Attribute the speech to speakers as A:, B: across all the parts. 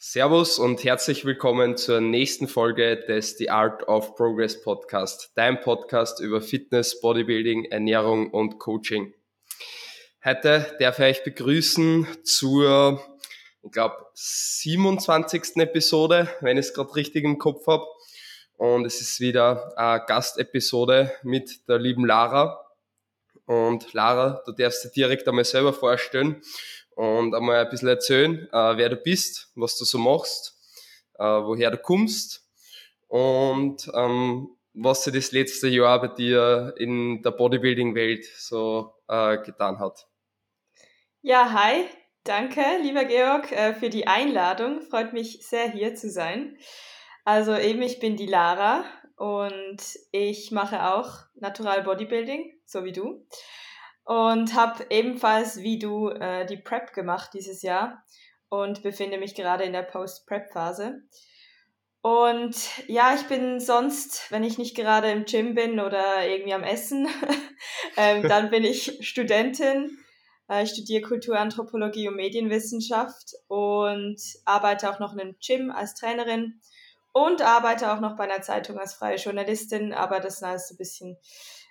A: Servus und herzlich willkommen zur nächsten Folge des The Art of Progress Podcast, dein Podcast über Fitness, Bodybuilding, Ernährung und Coaching. Heute darf ich euch begrüßen zur, ich glaube, 27. Episode, wenn ich es gerade richtig im Kopf habe. Und es ist wieder eine Gastepisode mit der lieben Lara. Und Lara, du darfst dir direkt einmal selber vorstellen und einmal ein bisschen erzählen, äh, wer du bist, was du so machst, äh, woher du kommst und ähm, was sich das letzte Jahr bei dir in der Bodybuilding-Welt so äh, getan hat.
B: Ja, hi, danke, lieber Georg, äh, für die Einladung. Freut mich sehr, hier zu sein. Also eben, ich bin die Lara und ich mache auch Natural Bodybuilding, so wie du und habe ebenfalls wie du äh, die Prep gemacht dieses Jahr und befinde mich gerade in der Post-Prep-Phase. Und ja, ich bin sonst, wenn ich nicht gerade im Gym bin oder irgendwie am Essen, ähm, dann bin ich Studentin. Äh, ich studiere Kulturanthropologie und Medienwissenschaft und arbeite auch noch in einem Gym als Trainerin und arbeite auch noch bei einer Zeitung als freie Journalistin, aber das ist ein bisschen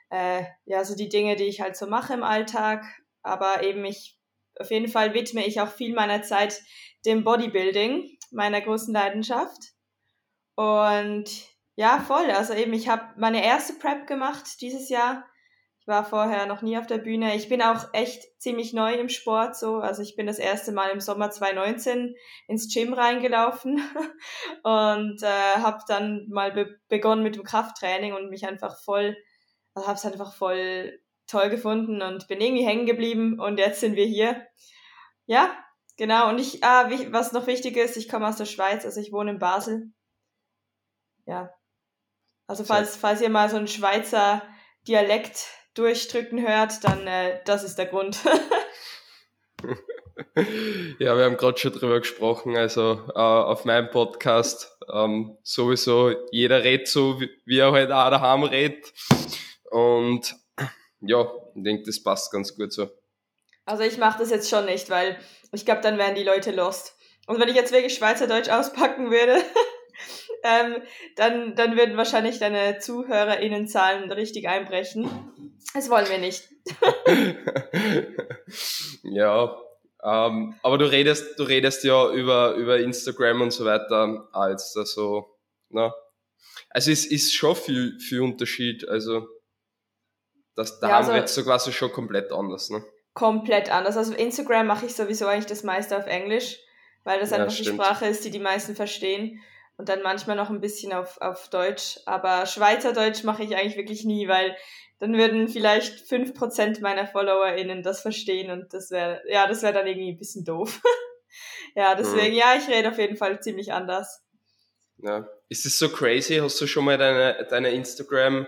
B: äh, ja, so die Dinge, die ich halt so mache im Alltag. Aber eben ich, auf jeden Fall widme ich auch viel meiner Zeit dem Bodybuilding, meiner großen Leidenschaft. Und ja, voll. Also eben, ich habe meine erste Prep gemacht dieses Jahr. Ich war vorher noch nie auf der Bühne. Ich bin auch echt ziemlich neu im Sport so. Also ich bin das erste Mal im Sommer 2019 ins Gym reingelaufen und äh, habe dann mal be begonnen mit dem Krafttraining und mich einfach voll also habe es einfach voll toll gefunden und bin irgendwie hängen geblieben und jetzt sind wir hier. Ja, genau. Und ich, ah, was noch wichtig ist, ich komme aus der Schweiz, also ich wohne in Basel. Ja. Also falls, falls ihr mal so einen Schweizer Dialekt durchdrücken hört, dann äh, das ist der Grund.
A: ja, wir haben gerade schon drüber gesprochen. Also äh, auf meinem Podcast ähm, sowieso jeder redet so, wie, wie er halt auch daheim redet. Und ja, ich denke, das passt ganz gut so.
B: Also ich mache das jetzt schon nicht, weil ich glaube, dann wären die Leute lost. Und wenn ich jetzt wirklich Schweizerdeutsch auspacken würde, ähm, dann, dann würden wahrscheinlich deine ZuhörerInnenzahlen richtig einbrechen. Das wollen wir nicht.
A: ja, ähm, aber du redest, du redest ja über, über Instagram und so weiter als da so, na. Also es ist schon viel, viel Unterschied. Also das, da ja, haben also, wir jetzt so quasi schon komplett anders, ne?
B: Komplett anders. Also Instagram mache ich sowieso eigentlich das meiste auf Englisch, weil das einfach ja, die Sprache ist, die die meisten verstehen. Und dann manchmal noch ein bisschen auf, auf Deutsch. Aber Schweizerdeutsch mache ich eigentlich wirklich nie, weil dann würden vielleicht 5% meiner FollowerInnen das verstehen und das wäre, ja, das wäre dann irgendwie ein bisschen doof. ja, deswegen, mhm. ja, ich rede auf jeden Fall ziemlich anders.
A: Ja. Ist es so crazy? Hast du schon mal deine, deine Instagram-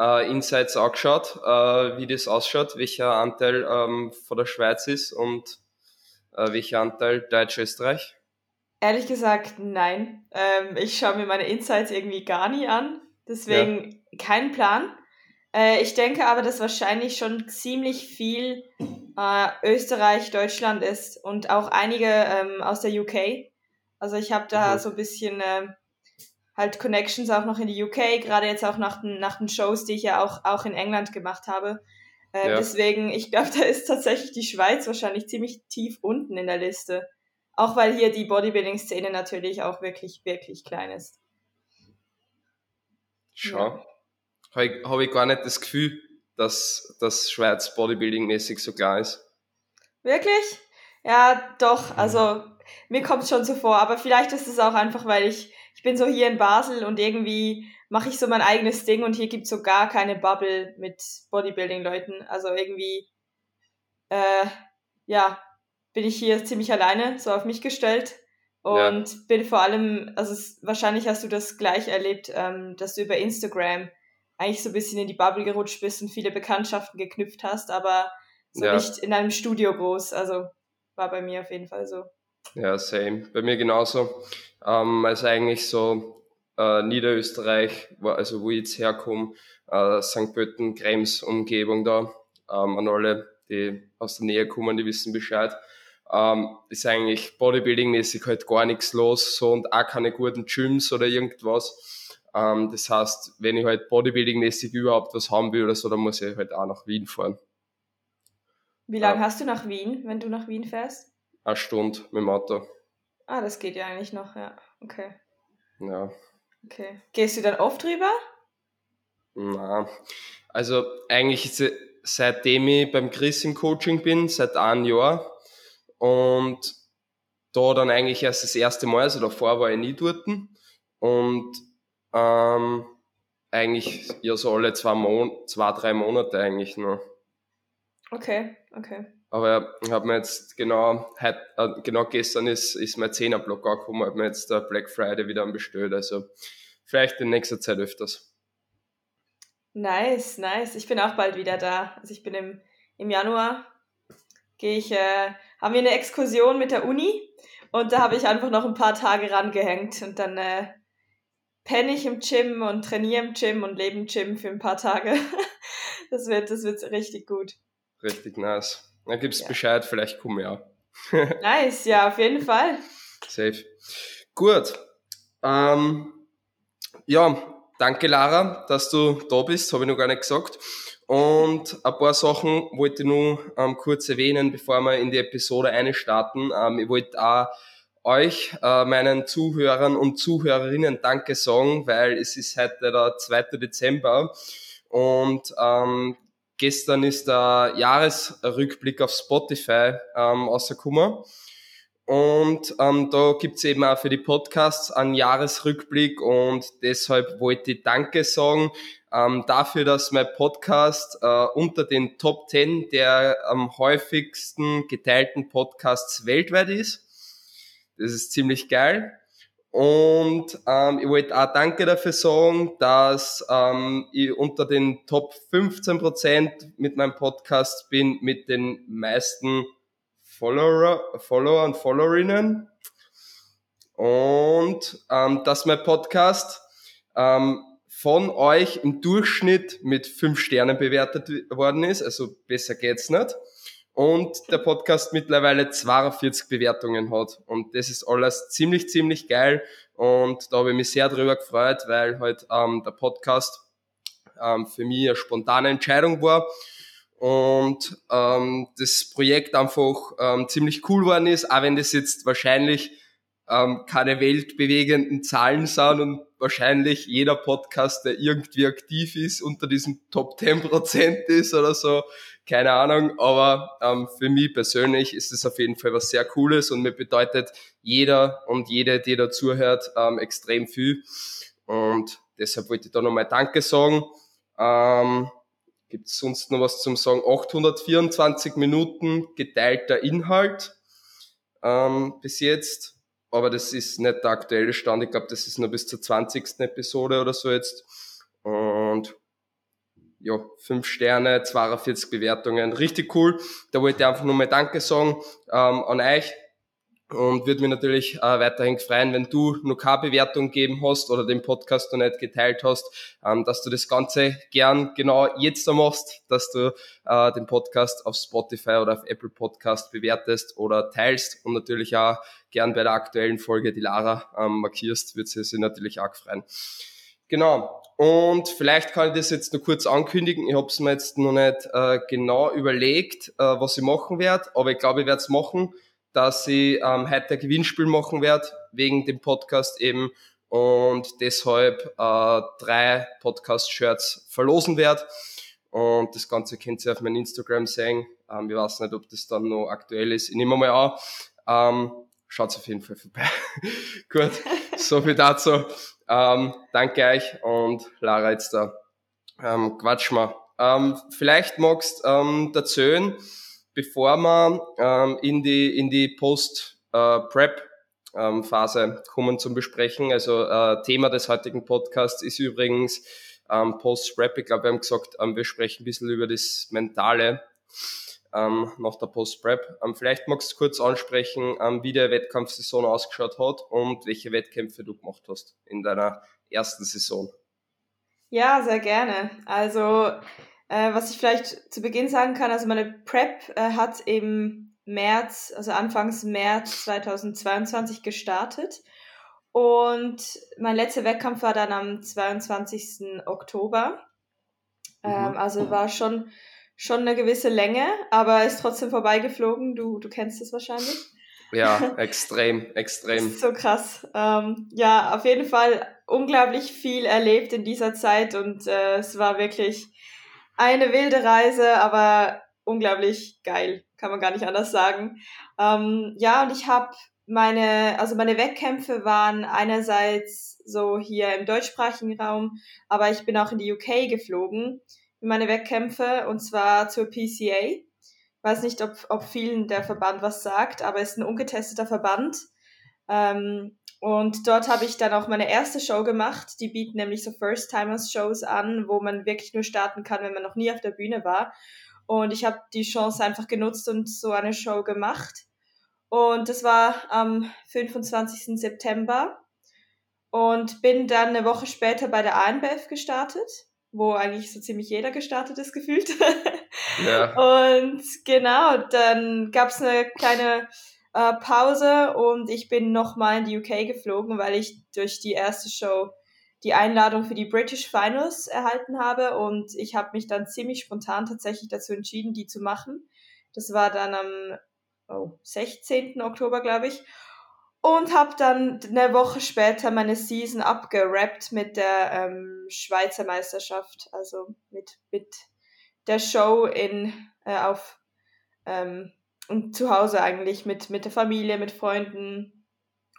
A: äh, Insights angeschaut, äh, wie das ausschaut, welcher Anteil ähm, von der Schweiz ist und äh, welcher Anteil Deutsch-Österreich?
B: Ehrlich gesagt, nein. Ähm, ich schaue mir meine Insights irgendwie gar nie an. Deswegen ja. kein Plan. Äh, ich denke aber, dass wahrscheinlich schon ziemlich viel äh, Österreich, Deutschland ist und auch einige ähm, aus der UK. Also ich habe da mhm. so ein bisschen äh, halt Connections auch noch in die UK, gerade jetzt auch nach den, nach den Shows, die ich ja auch, auch in England gemacht habe. Äh, ja. Deswegen, ich glaube, da ist tatsächlich die Schweiz wahrscheinlich ziemlich tief unten in der Liste. Auch weil hier die Bodybuilding-Szene natürlich auch wirklich, wirklich klein ist.
A: Schau. Ja. Habe ich, hab ich gar nicht das Gefühl, dass das Schweiz Bodybuilding-mäßig so klar ist.
B: Wirklich? Ja, doch. Also mir kommt es schon so vor. Aber vielleicht ist es auch einfach, weil ich ich bin so hier in Basel und irgendwie mache ich so mein eigenes Ding und hier gibt es so gar keine Bubble mit Bodybuilding-Leuten. Also irgendwie, äh, ja, bin ich hier ziemlich alleine, so auf mich gestellt. Und ja. bin vor allem, also es, wahrscheinlich hast du das gleich erlebt, ähm, dass du über Instagram eigentlich so ein bisschen in die Bubble gerutscht bist und viele Bekanntschaften geknüpft hast, aber so ja. nicht in einem Studio groß. Also war bei mir auf jeden Fall so.
A: Ja, same. Bei mir genauso. Ähm, also eigentlich so äh, Niederösterreich, also wo ich jetzt herkomme, äh, St. Pötten, Krems, Umgebung da. Ähm, an alle, die aus der Nähe kommen, die wissen Bescheid. ähm, ist eigentlich Bodybuilding-mäßig halt gar nichts los so und auch keine guten Gyms oder irgendwas. Ähm, das heißt, wenn ich halt Bodybuilding-mäßig überhaupt was haben will oder so, dann muss ich halt auch nach Wien fahren.
B: Wie lange ja. hast du nach Wien, wenn du nach Wien fährst?
A: Eine Stunde mit dem Auto.
B: Ah, das geht ja eigentlich noch, ja. Okay.
A: Ja.
B: Okay. Gehst du dann oft drüber?
A: Na, also eigentlich seitdem ich beim Chris im Coaching bin, seit einem Jahr und da dann eigentlich erst das erste Mal, also davor war ich nie dort und ähm, eigentlich ja so alle zwei, Mon zwei drei Monate eigentlich nur.
B: Okay, okay.
A: Aber ich habe mir jetzt genau, heute, äh, genau gestern ist, ist mein 10er Block angekommen, habe mir jetzt der Black Friday wieder bestellt. Also vielleicht in nächster Zeit öfters.
B: Nice, nice. Ich bin auch bald wieder da. Also ich bin im, im Januar, gehe ich, äh, haben wir eine Exkursion mit der Uni und da habe ich einfach noch ein paar Tage rangehängt und dann äh, penne ich im Gym und trainiere im Gym und lebe im Gym für ein paar Tage. das wird, das wird richtig gut.
A: Richtig nice. Dann gibst ja. Bescheid, vielleicht komme ich auch.
B: nice, ja, auf jeden Fall.
A: Safe. Gut. Ähm, ja, danke Lara, dass du da bist, habe ich noch gar nicht gesagt. Und ein paar Sachen wollte ich nur ähm, kurz erwähnen, bevor wir in die Episode einstarten. Ähm, ich wollte auch euch, äh, meinen Zuhörern und Zuhörerinnen Danke sagen, weil es ist heute der 2. Dezember und ähm, Gestern ist der Jahresrückblick auf Spotify ähm, rausgekommen. Und ähm, da gibt's eben auch für die Podcasts einen Jahresrückblick und deshalb wollte ich Danke sagen ähm, dafür, dass mein Podcast äh, unter den Top 10 der am häufigsten geteilten Podcasts weltweit ist. Das ist ziemlich geil. Und ähm, ich wollte auch Danke dafür sagen, dass ähm, ich unter den Top 15% mit meinem Podcast bin, mit den meisten Follower, Follower und Followerinnen. Und ähm, dass mein Podcast ähm, von euch im Durchschnitt mit 5 Sternen bewertet worden ist. Also besser geht's nicht und der Podcast mittlerweile 42 Bewertungen hat. Und das ist alles ziemlich, ziemlich geil. Und da habe ich mich sehr drüber gefreut, weil halt ähm, der Podcast ähm, für mich eine spontane Entscheidung war. Und ähm, das Projekt einfach ähm, ziemlich cool geworden ist, auch wenn das jetzt wahrscheinlich ähm, keine weltbewegenden Zahlen sind und wahrscheinlich jeder Podcast, der irgendwie aktiv ist, unter diesem Top 10 Prozent ist oder so, keine Ahnung, aber ähm, für mich persönlich ist es auf jeden Fall was sehr Cooles und mir bedeutet jeder und jede, die da zuhört, ähm, extrem viel. Und deshalb wollte ich da nochmal Danke sagen. Ähm, Gibt es sonst noch was zum Sagen? 824 Minuten geteilter Inhalt ähm, bis jetzt. Aber das ist nicht der aktuelle Stand. Ich glaube, das ist nur bis zur 20. Episode oder so jetzt. Und ja, fünf Sterne, 42 Bewertungen, richtig cool. Da wollte ich einfach nur mal Danke sagen ähm, an euch und würde mich natürlich äh, weiterhin freuen, wenn du noch keine Bewertung geben hast oder den Podcast noch nicht geteilt hast, ähm, dass du das Ganze gern genau jetzt da machst, dass du äh, den Podcast auf Spotify oder auf Apple Podcast bewertest oder teilst und natürlich auch gern bei der aktuellen Folge die Lara ähm, markierst, wird sie sich natürlich auch freuen. Genau. Und vielleicht kann ich das jetzt nur kurz ankündigen. Ich habe es mir jetzt noch nicht äh, genau überlegt, äh, was ich machen werde, aber ich glaube, ich werde es machen, dass ich ähm, heute ein Gewinnspiel machen werde, wegen dem Podcast eben und deshalb äh, drei Podcast-Shirts verlosen werde. Und das Ganze könnt ihr auf meinem Instagram sehen. Ähm, ich weiß nicht, ob das dann noch aktuell ist. Ich nehme mal an. Ähm, Schaut auf jeden Fall vorbei. Gut, so viel dazu. Ähm, danke euch und Lara jetzt da. Ähm, quatsch mal. Ähm, vielleicht magst ähm, erzählen, bevor wir ähm, in die, in die Post-Prep äh, Phase kommen zum Besprechen. Also äh, Thema des heutigen Podcasts ist übrigens ähm, Post-Prep. Ich glaube, wir haben gesagt, ähm, wir sprechen ein bisschen über das Mentale ähm, nach der Post-Prep. Ähm, vielleicht magst du kurz ansprechen, ähm, wie der Wettkampfsaison ausgeschaut hat und welche Wettkämpfe du gemacht hast in deiner ersten Saison.
B: Ja, sehr gerne. Also, äh, was ich vielleicht zu Beginn sagen kann, also meine Prep äh, hat im März, also Anfangs März 2022 gestartet. Und mein letzter Wettkampf war dann am 22. Oktober. Mhm. Ähm, also war schon, schon eine gewisse Länge, aber ist trotzdem vorbeigeflogen. Du, du kennst es wahrscheinlich.
A: Ja, extrem, extrem.
B: so krass. Ähm, ja, auf jeden Fall unglaublich viel erlebt in dieser Zeit und äh, es war wirklich eine wilde Reise, aber unglaublich geil, kann man gar nicht anders sagen. Ähm, ja, und ich habe meine, also meine Wettkämpfe waren einerseits so hier im deutschsprachigen Raum, aber ich bin auch in die UK geflogen meine Wettkämpfe und zwar zur PCA. Weiß nicht, ob, ob vielen der Verband was sagt, aber es ist ein ungetesteter Verband. Ähm, und dort habe ich dann auch meine erste Show gemacht. Die bieten nämlich so First-Timers-Shows an, wo man wirklich nur starten kann, wenn man noch nie auf der Bühne war. Und ich habe die Chance einfach genutzt und so eine Show gemacht. Und das war am 25. September und bin dann eine Woche später bei der ANBF gestartet, wo eigentlich so ziemlich jeder gestartet ist, gefühlt. Ja. Und genau, dann gab es eine kleine äh, Pause und ich bin nochmal in die UK geflogen, weil ich durch die erste Show die Einladung für die British Finals erhalten habe und ich habe mich dann ziemlich spontan tatsächlich dazu entschieden, die zu machen. Das war dann am oh, 16. Oktober, glaube ich. Und habe dann eine Woche später meine Season abgerappt mit der ähm, Schweizer Meisterschaft, also mit, mit der Show in, äh, auf ähm, und zu Hause eigentlich mit, mit der Familie, mit Freunden.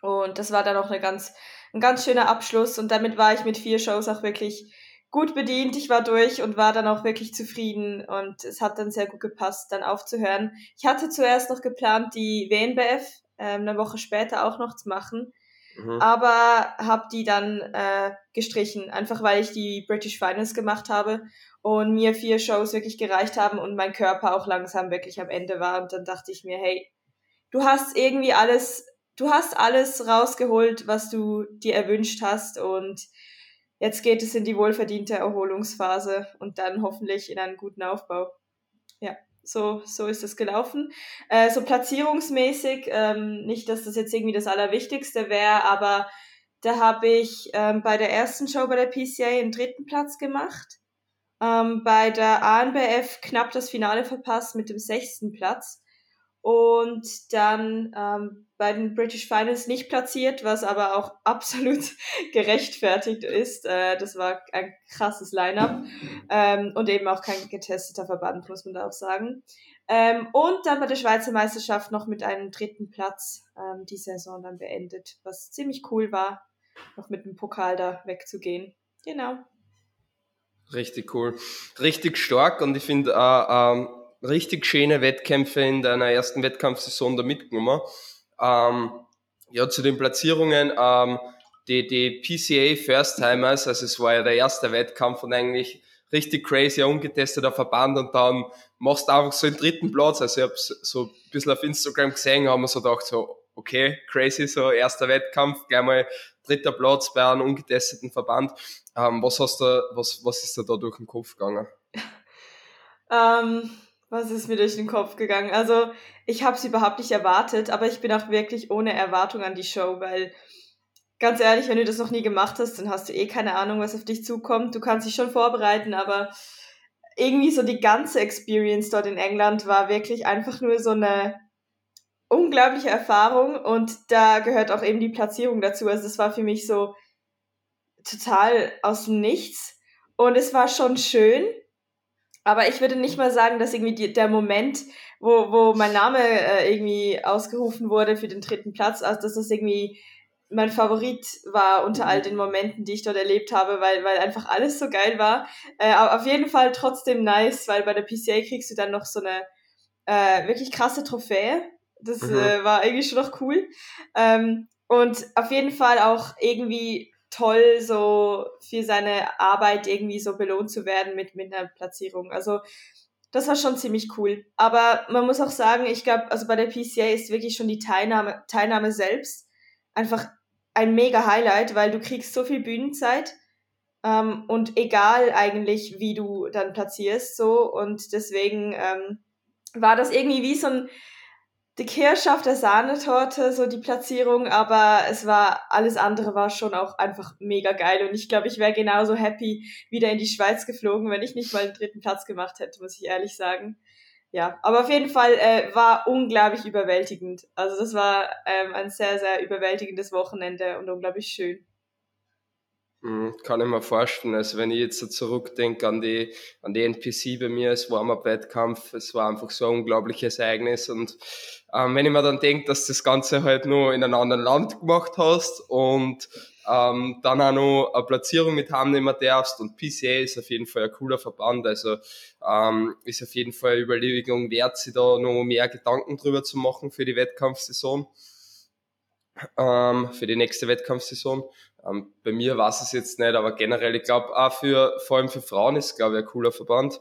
B: Und das war dann auch eine ganz, ein ganz schöner Abschluss. Und damit war ich mit vier Shows auch wirklich gut bedient. Ich war durch und war dann auch wirklich zufrieden und es hat dann sehr gut gepasst, dann aufzuhören. Ich hatte zuerst noch geplant, die WNBF äh, eine Woche später auch noch zu machen, mhm. aber habe die dann äh, gestrichen, einfach weil ich die British Finals gemacht habe und mir vier Shows wirklich gereicht haben und mein Körper auch langsam wirklich am Ende war. Und dann dachte ich mir, hey, du hast irgendwie alles, du hast alles rausgeholt, was du dir erwünscht hast. Und jetzt geht es in die wohlverdiente Erholungsphase und dann hoffentlich in einen guten Aufbau. Ja, so, so ist es gelaufen. Äh, so platzierungsmäßig, ähm, nicht, dass das jetzt irgendwie das Allerwichtigste wäre, aber da habe ich ähm, bei der ersten Show bei der PCA einen dritten Platz gemacht. Ähm, bei der ANBF knapp das Finale verpasst mit dem sechsten Platz. Und dann ähm, bei den British Finals nicht platziert, was aber auch absolut gerechtfertigt ist. Äh, das war ein krasses Line-up ähm, und eben auch kein getesteter Verband, muss man da auch sagen. Ähm, und dann bei der Schweizer Meisterschaft noch mit einem dritten Platz ähm, die Saison dann beendet, was ziemlich cool war, noch mit dem Pokal da wegzugehen. Genau.
A: Richtig cool. Richtig stark und ich finde äh, ähm, richtig schöne Wettkämpfe in deiner ersten Wettkampfsaison da mitgenommen. Ähm, ja, zu den Platzierungen. Ähm, die, die PCA First Timers, also es war ja der erste Wettkampf und eigentlich richtig crazy, ungetesteter Verband und dann machst du einfach so den dritten Platz. Also ich habe so ein bisschen auf Instagram gesehen, haben wir so gedacht, so, okay, crazy, so erster Wettkampf, gleich mal dritter Platz bei einem ungetesteten Verband. Ähm, was hast du, was, was ist da, da durch den Kopf gegangen?
B: ähm, was ist mir durch den Kopf gegangen? Also, ich habe es überhaupt nicht erwartet, aber ich bin auch wirklich ohne Erwartung an die Show, weil ganz ehrlich, wenn du das noch nie gemacht hast, dann hast du eh keine Ahnung, was auf dich zukommt. Du kannst dich schon vorbereiten, aber irgendwie so die ganze Experience dort in England war wirklich einfach nur so eine unglaubliche Erfahrung und da gehört auch eben die Platzierung dazu. Also das war für mich so total aus dem Nichts und es war schon schön, aber ich würde nicht mal sagen, dass irgendwie die, der Moment, wo, wo mein Name äh, irgendwie ausgerufen wurde für den dritten Platz, also dass das irgendwie mein Favorit war unter all mhm. den Momenten, die ich dort erlebt habe, weil, weil einfach alles so geil war. Äh, aber auf jeden Fall trotzdem nice, weil bei der PCA kriegst du dann noch so eine äh, wirklich krasse Trophäe. Das mhm. äh, war irgendwie schon noch cool. Ähm, und auf jeden Fall auch irgendwie toll, so für seine Arbeit irgendwie so belohnt zu werden mit, mit einer Platzierung. Also das war schon ziemlich cool. Aber man muss auch sagen, ich glaube, also bei der PCA ist wirklich schon die Teilnahme, Teilnahme selbst einfach ein mega Highlight, weil du kriegst so viel Bühnenzeit ähm, und egal eigentlich, wie du dann platzierst, so und deswegen ähm, war das irgendwie wie so ein die Kirsche auf der Sahnetorte, so die Platzierung, aber es war, alles andere war schon auch einfach mega geil und ich glaube, ich wäre genauso happy wieder in die Schweiz geflogen, wenn ich nicht mal den dritten Platz gemacht hätte, muss ich ehrlich sagen. Ja, aber auf jeden Fall äh, war unglaublich überwältigend. Also das war ähm, ein sehr, sehr überwältigendes Wochenende und unglaublich schön.
A: Mhm, kann ich mir vorstellen. Also wenn ich jetzt so zurückdenke an die, an die NPC bei mir als Warm-Up-Wettkampf, es war einfach so ein unglaubliches Ereignis. Und ähm, wenn ich mir dann denke, dass das Ganze halt nur in einem anderen Land gemacht hast und ähm, dann auch noch eine Platzierung mit haben darfst und PCA ist auf jeden Fall ein cooler Verband, also ähm, ist auf jeden Fall eine Überlegung wert, sich da noch mehr Gedanken drüber zu machen für die Wettkampfsaison, ähm, für die nächste Wettkampfsaison. Ähm, bei mir war es jetzt nicht, aber generell, ich glaube auch für, vor allem für Frauen ist, glaube ich, ein cooler Verband.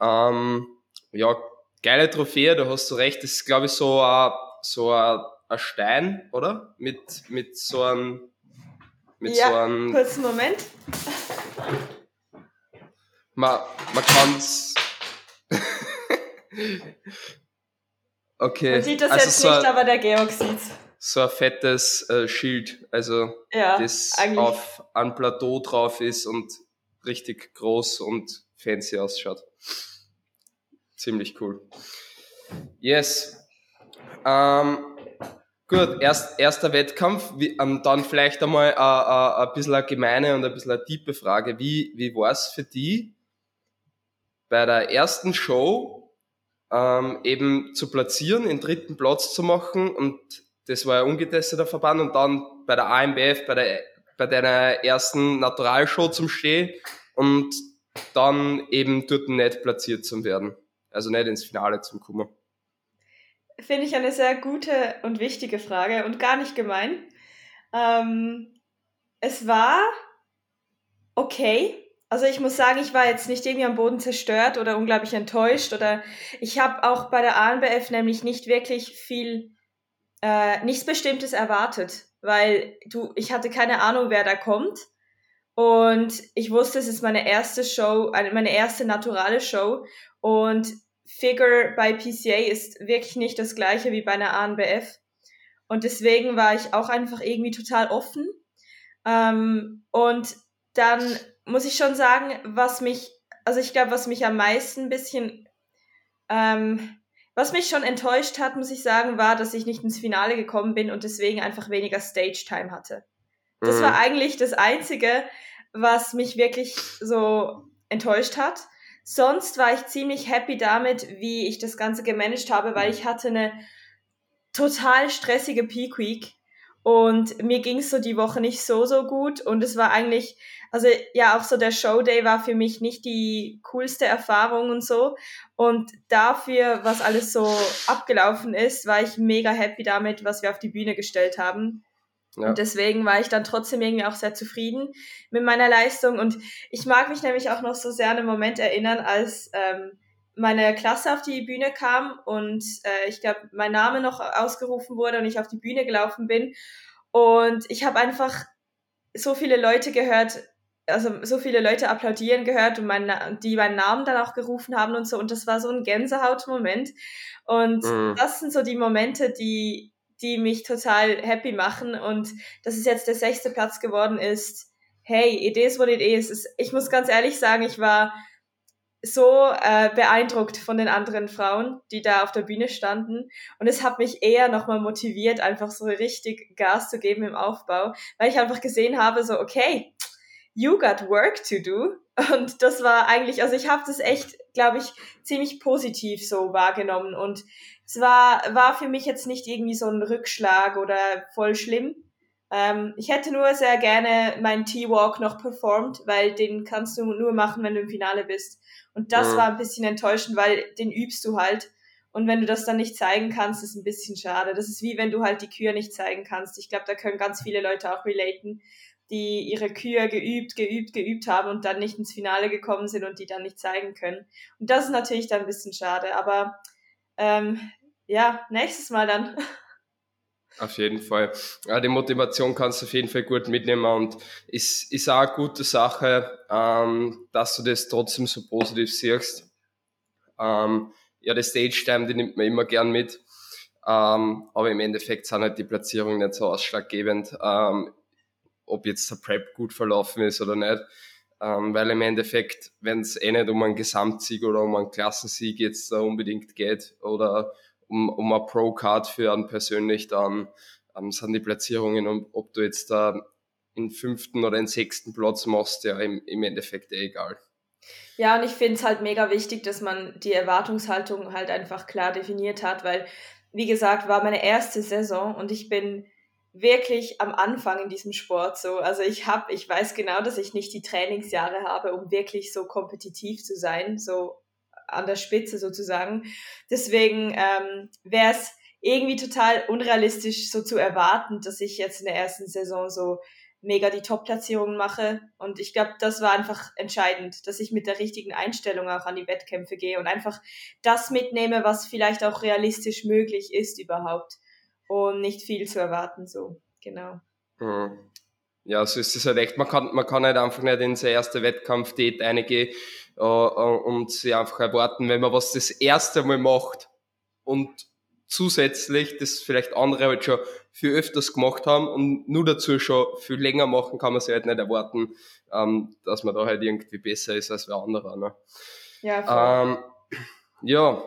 A: Ähm, ja, geile Trophäe, da hast du recht, das ist, glaube ich, so ein, so ein, ein Stein, oder? Mit, mit so einem, mit
B: ja,
A: so einem.
B: kurzen Moment.
A: Man, man kann's. okay.
B: Man sieht das
A: also
B: jetzt
A: so
B: nicht, aber der Georg sieht's
A: so ein fettes äh, Schild, also
B: ja,
A: das
B: eigentlich.
A: auf einem Plateau drauf ist und richtig groß und fancy ausschaut. Ziemlich cool. Yes. Ähm, gut, erst, erster Wettkampf, wie, ähm, dann vielleicht einmal äh, äh, ein bisschen eine gemeine und ein bisschen eine tiefe Frage. Wie, wie war es für die bei der ersten Show ähm, eben zu platzieren, den dritten Platz zu machen und das war ein ungetesteter Verband und dann bei der AMBF, bei der bei deiner ersten Naturalshow zum Stehen und dann eben dort nicht platziert zu werden. Also nicht ins Finale zu kommen.
B: Finde ich eine sehr gute und wichtige Frage und gar nicht gemein. Ähm, es war okay. Also ich muss sagen, ich war jetzt nicht irgendwie am Boden zerstört oder unglaublich enttäuscht oder ich habe auch bei der ANBF nämlich nicht wirklich viel äh, nichts Bestimmtes erwartet, weil du, ich hatte keine Ahnung, wer da kommt. Und ich wusste, es ist meine erste Show, meine erste naturale Show. Und Figure bei PCA ist wirklich nicht das gleiche wie bei einer ANBF. Und deswegen war ich auch einfach irgendwie total offen. Ähm, und dann muss ich schon sagen, was mich, also ich glaube, was mich am meisten ein bisschen ähm, was mich schon enttäuscht hat, muss ich sagen, war, dass ich nicht ins Finale gekommen bin und deswegen einfach weniger Stage-Time hatte. Das mhm. war eigentlich das Einzige, was mich wirklich so enttäuscht hat. Sonst war ich ziemlich happy damit, wie ich das Ganze gemanagt habe, weil ich hatte eine total stressige Peak Week und mir ging es so die Woche nicht so, so gut und es war eigentlich also ja, auch so der Showday war für mich nicht die coolste Erfahrung und so. Und dafür, was alles so abgelaufen ist, war ich mega happy damit, was wir auf die Bühne gestellt haben. Ja. Und deswegen war ich dann trotzdem irgendwie auch sehr zufrieden mit meiner Leistung. Und ich mag mich nämlich auch noch so sehr an den Moment erinnern, als ähm, meine Klasse auf die Bühne kam und äh, ich glaube, mein Name noch ausgerufen wurde und ich auf die Bühne gelaufen bin. Und ich habe einfach so viele Leute gehört, also so viele Leute applaudieren gehört und mein, die meinen Namen dann auch gerufen haben und so. Und das war so ein Gänsehautmoment. Und mhm. das sind so die Momente, die, die mich total happy machen. Und dass es jetzt der sechste Platz geworden ist, hey, it is what it is. Ich muss ganz ehrlich sagen, ich war so äh, beeindruckt von den anderen Frauen, die da auf der Bühne standen. Und es hat mich eher nochmal motiviert, einfach so richtig Gas zu geben im Aufbau, weil ich einfach gesehen habe, so, okay, You Got Work to Do. Und das war eigentlich, also ich habe das echt, glaube ich, ziemlich positiv so wahrgenommen. Und es war, war für mich jetzt nicht irgendwie so ein Rückschlag oder voll schlimm. Ähm, ich hätte nur sehr gerne meinen T-Walk noch performt, weil den kannst du nur machen, wenn du im Finale bist. Und das mhm. war ein bisschen enttäuschend, weil den übst du halt. Und wenn du das dann nicht zeigen kannst, ist ein bisschen schade. Das ist wie wenn du halt die Kühe nicht zeigen kannst. Ich glaube, da können ganz viele Leute auch relaten die ihre Kühe geübt, geübt, geübt haben und dann nicht ins Finale gekommen sind und die dann nicht zeigen können. Und das ist natürlich dann ein bisschen schade, aber ähm, ja, nächstes Mal dann.
A: Auf jeden Fall. Ja, die Motivation kannst du auf jeden Fall gut mitnehmen und ist, ist auch eine gute Sache, ähm, dass du das trotzdem so positiv siehst. Ähm, ja, die Stage-Time, die nimmt man immer gern mit. Ähm, aber im Endeffekt sind halt die Platzierungen nicht so ausschlaggebend, ähm, ob jetzt der Prep gut verlaufen ist oder nicht. Ähm, weil im Endeffekt, wenn es eh nicht um einen Gesamtsieg oder um einen Klassensieg jetzt unbedingt geht oder um, um eine Pro-Card für einen persönlich, dann ähm, sind die Platzierungen und ob du jetzt da in fünften oder in sechsten Platz machst, ja im, im Endeffekt eh egal.
B: Ja, und ich finde es halt mega wichtig, dass man die Erwartungshaltung halt einfach klar definiert hat, weil, wie gesagt, war meine erste Saison und ich bin wirklich am Anfang in diesem Sport so. Also ich habe, ich weiß genau, dass ich nicht die Trainingsjahre habe, um wirklich so kompetitiv zu sein, so an der Spitze sozusagen. Deswegen ähm, wäre es irgendwie total unrealistisch, so zu erwarten, dass ich jetzt in der ersten Saison so mega die Top-Platzierungen mache. Und ich glaube, das war einfach entscheidend, dass ich mit der richtigen Einstellung auch an die Wettkämpfe gehe und einfach das mitnehme, was vielleicht auch realistisch möglich ist überhaupt. Und nicht viel zu erwarten, so, genau.
A: Mhm. Ja, so ist es halt echt. Man kann, man kann halt einfach nicht in seine erste Wettkampf-Date reingehen und sie einfach erwarten, wenn man was das erste Mal macht und zusätzlich das vielleicht andere halt schon viel öfters gemacht haben und nur dazu schon viel länger machen, kann man sich halt nicht erwarten, ähm, dass man da halt irgendwie besser ist als wer andere. Ne? Ja, ähm, ja,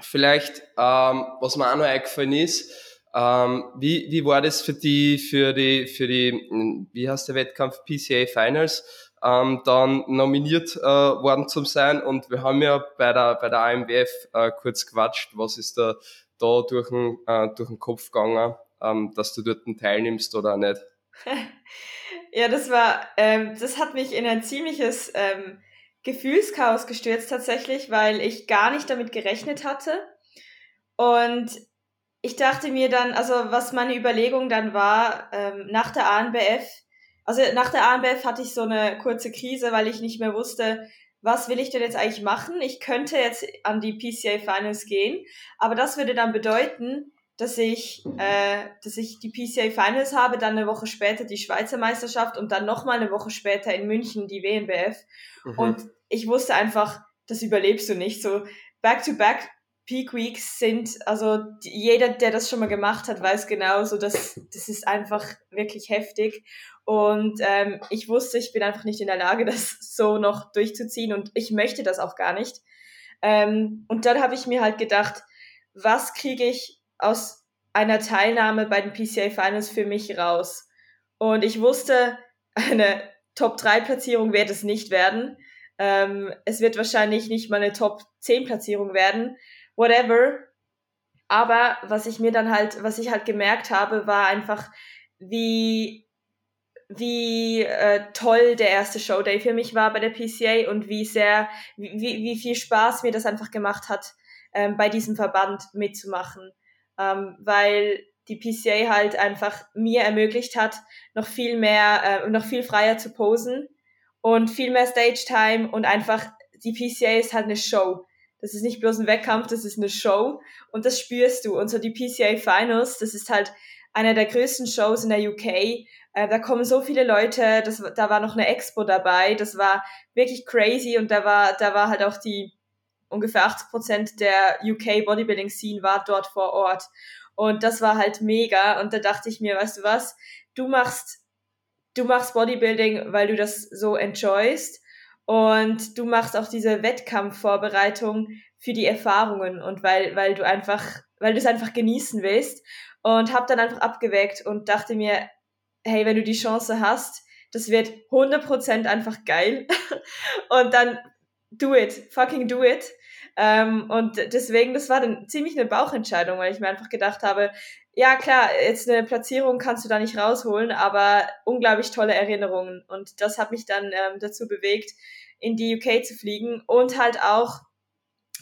A: vielleicht, ähm, was mir auch noch eingefallen ist, ähm, wie, wie war das für die, für die, für die, wie heißt der Wettkampf, PCA Finals, ähm, dann nominiert äh, worden zu sein und wir haben ja bei der, bei der AMWF äh, kurz quatscht, was ist da da durch den, äh, durch den Kopf gegangen, ähm, dass du dort teilnimmst oder nicht?
B: ja, das war, ähm, das hat mich in ein ziemliches ähm, Gefühlschaos gestürzt tatsächlich, weil ich gar nicht damit gerechnet hatte. Und ich dachte mir dann, also was meine Überlegung dann war, ähm, nach der ANBF, also nach der ANBF hatte ich so eine kurze Krise, weil ich nicht mehr wusste, was will ich denn jetzt eigentlich machen? Ich könnte jetzt an die PCA Finals gehen, aber das würde dann bedeuten, dass ich, äh, dass ich die PCA Finals habe, dann eine Woche später die Schweizer Meisterschaft und dann nochmal eine Woche später in München die WNBF. Mhm. Und ich wusste einfach, das überlebst du nicht. So back-to-back Peak Weeks sind, also jeder, der das schon mal gemacht hat, weiß genau, so dass das ist einfach wirklich heftig. Und ähm, ich wusste, ich bin einfach nicht in der Lage, das so noch durchzuziehen und ich möchte das auch gar nicht. Ähm, und dann habe ich mir halt gedacht, was kriege ich aus einer Teilnahme bei den PCA Finals für mich raus? Und ich wusste, eine Top-3-Platzierung wird es nicht werden. Ähm, es wird wahrscheinlich nicht mal eine Top-10-Platzierung werden. Whatever. Aber was ich mir dann halt, was ich halt gemerkt habe, war einfach, wie wie äh, toll der erste Showday für mich war bei der PCA und wie sehr, wie, wie viel Spaß mir das einfach gemacht hat, ähm, bei diesem Verband mitzumachen. Ähm, weil die PCA halt einfach mir ermöglicht hat, noch viel mehr, äh, noch viel freier zu posen und viel mehr Stage Time und einfach, die PCA ist halt eine Show. Das ist nicht bloß ein Wettkampf, das ist eine Show und das spürst du. Und so die PCA Finals, das ist halt einer der größten Shows in der UK äh, da kommen so viele Leute, das, da war noch eine Expo dabei, das war wirklich crazy und da war, da war halt auch die ungefähr 80 Prozent der UK Bodybuilding Scene war dort vor Ort. Und das war halt mega. Und da dachte ich mir, weißt du was, du machst, du machst Bodybuilding, weil du das so enjoyst. Und du machst auch diese Wettkampfvorbereitung für die Erfahrungen und weil, weil du einfach, weil du es einfach genießen willst. Und hab dann einfach abgewägt und dachte mir, hey, wenn du die Chance hast, das wird 100% einfach geil. und dann do it, fucking do it. Ähm, und deswegen, das war dann ziemlich eine Bauchentscheidung, weil ich mir einfach gedacht habe, ja klar, jetzt eine Platzierung kannst du da nicht rausholen, aber unglaublich tolle Erinnerungen. Und das hat mich dann ähm, dazu bewegt, in die UK zu fliegen und halt auch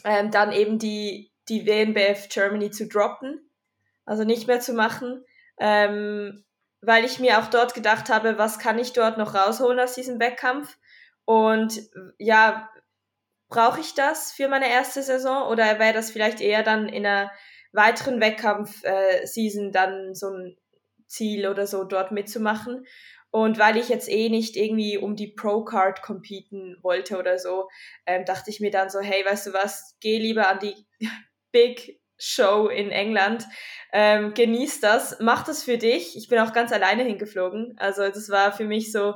B: ähm, dann eben die, die WNBF Germany zu droppen, also nicht mehr zu machen. Ähm, weil ich mir auch dort gedacht habe, was kann ich dort noch rausholen aus diesem Wettkampf? Und ja, brauche ich das für meine erste Saison oder wäre das vielleicht eher dann in einer weiteren Wettkampf-Season dann so ein Ziel oder so dort mitzumachen? Und weil ich jetzt eh nicht irgendwie um die Pro-Card competen wollte oder so, ähm, dachte ich mir dann so, hey, weißt du was, geh lieber an die Big Show in England. Ähm, genieß das, mach das für dich. Ich bin auch ganz alleine hingeflogen. Also das war für mich so,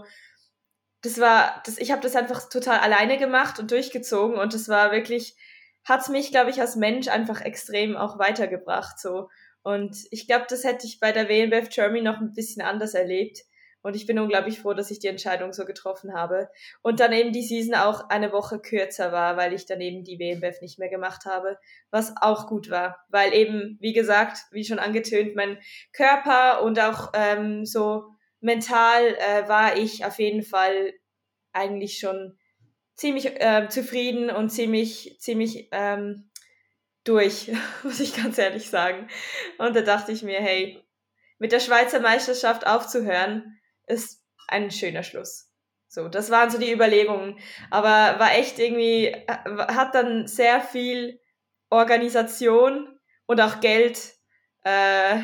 B: das war, das, ich habe das einfach total alleine gemacht und durchgezogen und das war wirklich, hat's mich, glaube ich, als Mensch einfach extrem auch weitergebracht. So. Und ich glaube, das hätte ich bei der WNBF Germany noch ein bisschen anders erlebt. Und ich bin unglaublich froh, dass ich die Entscheidung so getroffen habe. Und dann eben die Season auch eine Woche kürzer war, weil ich dann eben die WMBF nicht mehr gemacht habe, was auch gut war. Weil eben, wie gesagt, wie schon angetönt, mein Körper und auch ähm, so mental äh, war ich auf jeden Fall eigentlich schon ziemlich äh, zufrieden und ziemlich, ziemlich ähm, durch, muss ich ganz ehrlich sagen. Und da dachte ich mir, hey, mit der Schweizer Meisterschaft aufzuhören, ist ein schöner Schluss. So, das waren so die Überlegungen. Aber war echt irgendwie, äh, hat dann sehr viel Organisation und auch Geld äh,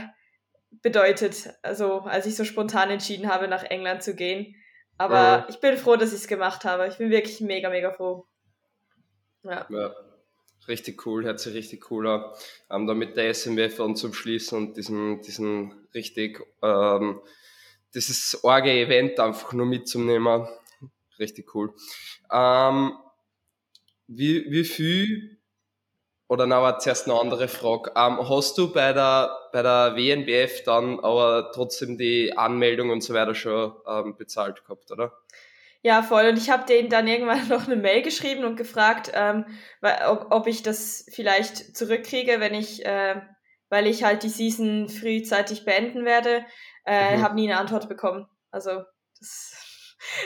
B: bedeutet. Also, als ich so spontan entschieden habe, nach England zu gehen. Aber ja. ich bin froh, dass ich es gemacht habe. Ich bin wirklich mega, mega froh.
A: Ja. ja. Richtig cool, hört sich richtig cool an. Ähm, da mit der SMWF und zum Schließen und diesen, diesen richtig ähm, dieses Orge-Event einfach nur mitzunehmen. Richtig cool. Ähm, wie, wie viel, oder na, aber zuerst eine andere Frage. Ähm, hast du bei der, bei der WNBF dann aber trotzdem die Anmeldung und so weiter schon ähm, bezahlt gehabt, oder?
B: Ja, voll. Und ich habe denen dann irgendwann noch eine Mail geschrieben und gefragt, ähm, ob, ob ich das vielleicht zurückkriege, wenn ich, äh, weil ich halt die Season frühzeitig beenden werde. Äh, mhm. Habe nie eine Antwort bekommen. Also, das,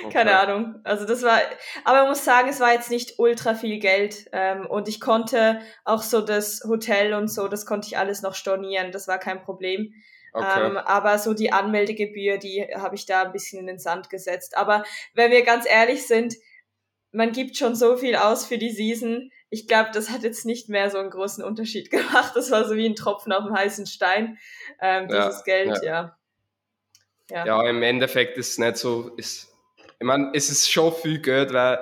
B: okay. keine Ahnung. Also, das war, aber man muss sagen, es war jetzt nicht ultra viel Geld. Ähm, und ich konnte auch so das Hotel und so, das konnte ich alles noch stornieren. Das war kein Problem. Okay. Ähm, aber so die Anmeldegebühr, die habe ich da ein bisschen in den Sand gesetzt. Aber wenn wir ganz ehrlich sind, man gibt schon so viel aus für die Season. Ich glaube, das hat jetzt nicht mehr so einen großen Unterschied gemacht. Das war so wie ein Tropfen auf dem heißen Stein, ähm, dieses ja, Geld, ja. ja.
A: Ja. ja, im Endeffekt ist es nicht so, ist, ich meine, es ist schon viel Geld, weil,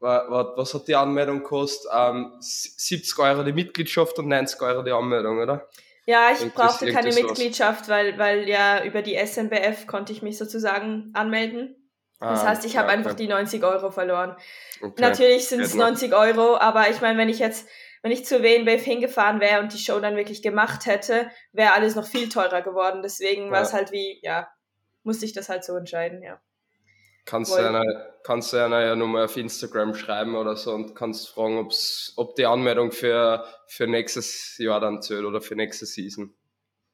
A: was, hat die Anmeldung gekostet? Ähm, 70 Euro die Mitgliedschaft und 90 Euro die Anmeldung, oder?
B: Ja, ich brauchte keine Mitgliedschaft, weil, weil ja über die SMBF konnte ich mich sozusagen anmelden. Das ah, heißt, ich habe ja, einfach die 90 Euro verloren. Okay. Natürlich sind es 90 Euro, aber ich meine, wenn ich jetzt, wenn ich zur WNBF hingefahren wäre und die Show dann wirklich gemacht hätte, wäre alles noch viel teurer geworden. Deswegen ja. war es halt wie, ja, musste ich das halt so entscheiden, ja.
A: Kannst du, einer, kannst du einer ja nochmal auf Instagram schreiben oder so und kannst fragen, ob's, ob die Anmeldung für, für nächstes Jahr dann zählt oder für nächste Season.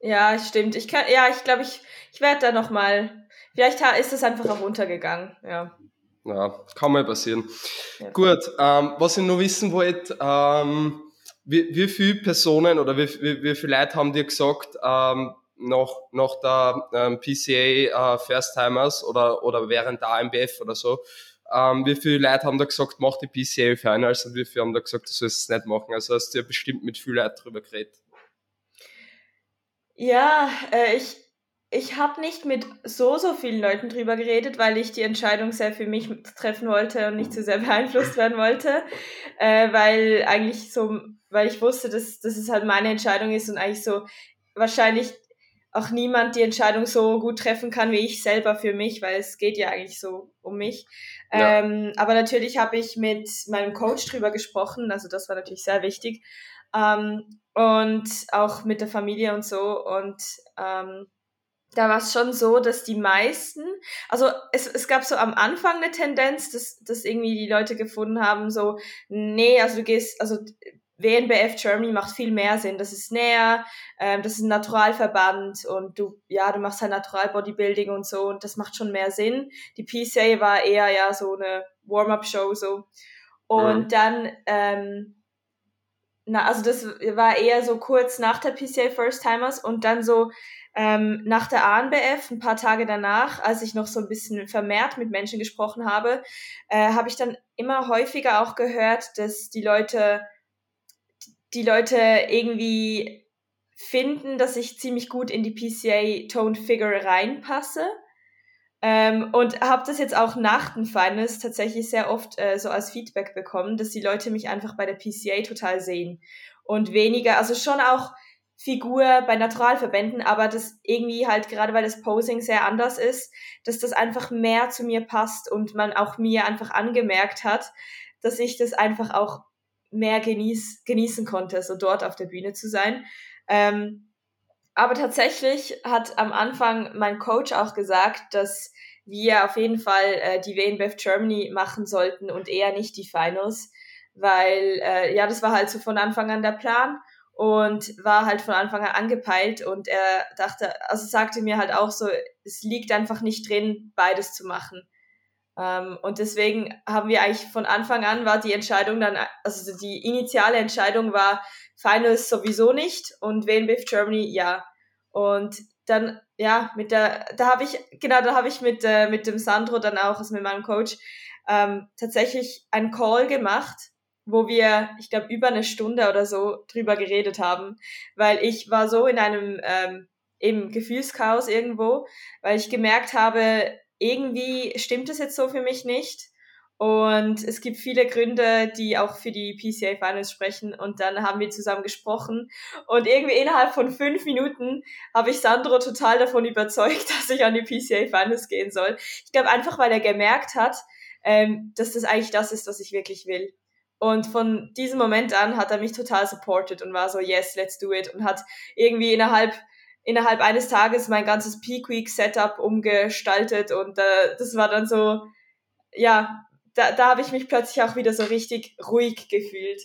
B: Ja, stimmt. Ich kann, ja, ich glaube, ich, ich werde da nochmal, vielleicht ist das einfach auch runtergegangen, ja.
A: Ja, kann mal passieren. Ja. Gut, ähm, was ich noch wissen wollte, ähm, wie, wie viele Personen oder wie, wie, wie viele Leute haben dir gesagt, ähm, nach, nach der ähm, PCA äh, First Timers oder, oder während der AMBF oder so. Ähm, wie viele Leute haben da gesagt, mach die PCA Finals und wie viele haben da gesagt, du sollst es nicht machen? Also hast du ja bestimmt mit vielen Leuten drüber geredet.
B: Ja, äh, ich, ich habe nicht mit so, so vielen Leuten drüber geredet, weil ich die Entscheidung sehr für mich treffen wollte und nicht zu sehr beeinflusst werden wollte. Äh, weil eigentlich so, weil ich wusste, dass, dass es halt meine Entscheidung ist und eigentlich so wahrscheinlich auch niemand die Entscheidung so gut treffen kann wie ich selber für mich, weil es geht ja eigentlich so um mich. Ja. Ähm, aber natürlich habe ich mit meinem Coach drüber gesprochen, also das war natürlich sehr wichtig. Ähm, und auch mit der Familie und so. Und ähm, da war es schon so, dass die meisten, also es, es gab so am Anfang eine Tendenz, dass, dass irgendwie die Leute gefunden haben, so, nee, also du gehst, also WNBF Germany macht viel mehr Sinn. Das ist näher, ähm, das ist ein Naturalverband und du, ja, du machst halt Natural Bodybuilding und so und das macht schon mehr Sinn. Die PCA war eher ja so eine Warm-up-Show so. Und mhm. dann, ähm, na, also das war eher so kurz nach der PCA First Timers und dann so ähm, nach der ANBF, ein paar Tage danach, als ich noch so ein bisschen vermehrt mit Menschen gesprochen habe, äh, habe ich dann immer häufiger auch gehört, dass die Leute die Leute irgendwie finden, dass ich ziemlich gut in die PCA Toned Figure reinpasse. Ähm, und habe das jetzt auch nach den Finals tatsächlich sehr oft äh, so als Feedback bekommen, dass die Leute mich einfach bei der PCA total sehen. und weniger, also schon auch Figur bei Naturalverbänden, aber das irgendwie halt gerade weil das Posing sehr anders ist, dass das einfach mehr zu mir passt und man auch mir einfach angemerkt hat, dass ich das einfach auch mehr genieß, genießen konnte, so dort auf der Bühne zu sein. Ähm, aber tatsächlich hat am Anfang mein Coach auch gesagt, dass wir auf jeden Fall äh, die WNBF Germany machen sollten und eher nicht die Finals, weil äh, ja, das war halt so von Anfang an der Plan und war halt von Anfang an angepeilt und er dachte, also sagte mir halt auch so, es liegt einfach nicht drin, beides zu machen. Ähm, und deswegen haben wir eigentlich von Anfang an war die Entscheidung dann, also die initiale Entscheidung war Finals sowieso nicht und WNBF Germany ja. Und dann, ja, mit der, da habe ich, genau, da habe ich mit, äh, mit dem Sandro dann auch, also mit meinem Coach, ähm, tatsächlich einen Call gemacht wo wir, ich glaube, über eine Stunde oder so drüber geredet haben, weil ich war so in einem ähm, eben Gefühlschaos irgendwo, weil ich gemerkt habe, irgendwie stimmt es jetzt so für mich nicht. Und es gibt viele Gründe, die auch für die PCA Finals sprechen. Und dann haben wir zusammen gesprochen. Und irgendwie innerhalb von fünf Minuten habe ich Sandro total davon überzeugt, dass ich an die PCA Finals gehen soll. Ich glaube einfach, weil er gemerkt hat, ähm, dass das eigentlich das ist, was ich wirklich will. Und von diesem Moment an hat er mich total supported und war so, yes, let's do it. Und hat irgendwie innerhalb, innerhalb eines Tages mein ganzes Peak Week Setup umgestaltet. Und äh, das war dann so, ja, da, da habe ich mich plötzlich auch wieder so richtig ruhig gefühlt.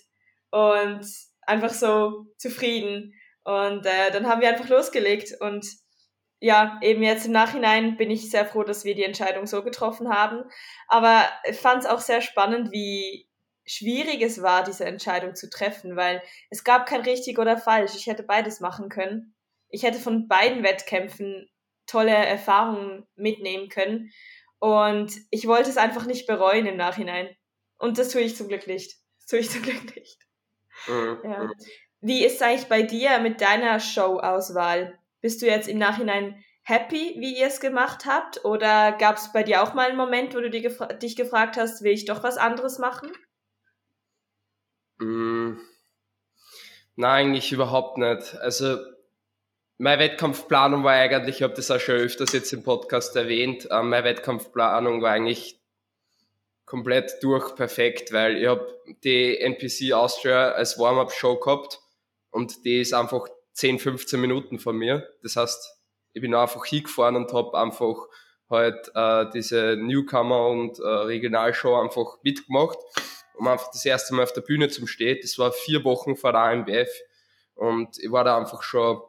B: Und einfach so zufrieden. Und äh, dann haben wir einfach losgelegt. Und ja, eben jetzt im Nachhinein bin ich sehr froh, dass wir die Entscheidung so getroffen haben. Aber ich fand es auch sehr spannend, wie schwierig es war, diese Entscheidung zu treffen, weil es gab kein richtig oder falsch. Ich hätte beides machen können. Ich hätte von beiden Wettkämpfen tolle Erfahrungen mitnehmen können. Und ich wollte es einfach nicht bereuen im Nachhinein. Und das tue ich zum Glück nicht. Das tue ich zum Glück nicht. Mhm. Ja. Mhm. Wie ist es eigentlich bei dir mit deiner Show-Auswahl? Bist du jetzt im Nachhinein happy, wie ihr es gemacht habt? Oder gab es bei dir auch mal einen Moment, wo du dich gefragt hast, will ich doch was anderes machen?
A: Mm, nein, eigentlich überhaupt nicht. Also meine Wettkampfplanung war eigentlich, ich habe das auch schon öfters jetzt im Podcast erwähnt, äh, meine Wettkampfplanung war eigentlich komplett durch perfekt, weil ich habe die NPC Austria als Warm-up-Show gehabt und die ist einfach 10, 15 Minuten von mir. Das heißt, ich bin einfach hingefahren und habe einfach halt äh, diese Newcomer und äh, Regionalshow einfach mitgemacht um einfach das erste Mal auf der Bühne zu stehen. Das war vier Wochen vor der AMBF und ich war da einfach schon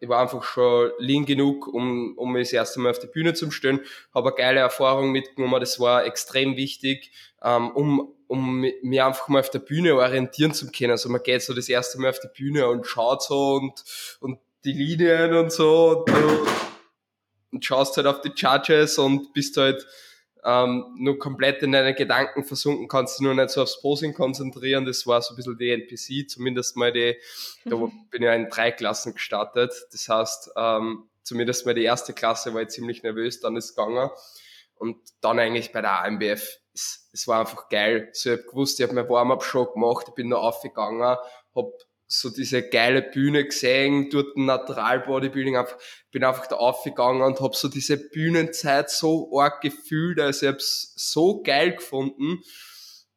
A: ich war einfach schon lean genug, um, um mich das erste Mal auf die Bühne zu stehen, habe eine geile Erfahrung mitgenommen, das war extrem wichtig, ähm, um, um mir einfach mal auf der Bühne orientieren zu können. Also man geht so das erste Mal auf die Bühne und schaut so und, und die Linien und so und, und schaust halt auf die Judges und bist halt ähm, nur komplett in deine Gedanken versunken, kannst du nur nicht so aufs Posing konzentrieren. Das war so ein bisschen die NPC, zumindest mal die, da bin ich ja in drei Klassen gestartet. Das heißt, ähm, zumindest mal die erste Klasse war ich ziemlich nervös, dann ist es gegangen. Und dann eigentlich bei der AMBF, es, es war einfach geil. So, ich hab gewusst, ich habe mein Warm-up schon gemacht, ich bin noch aufgegangen, hab so diese geile Bühne gesehen, dort ein Natural Bodybuilding, bin einfach da aufgegangen und hab so diese Bühnenzeit so arg gefühlt, also ich hab's so geil gefunden.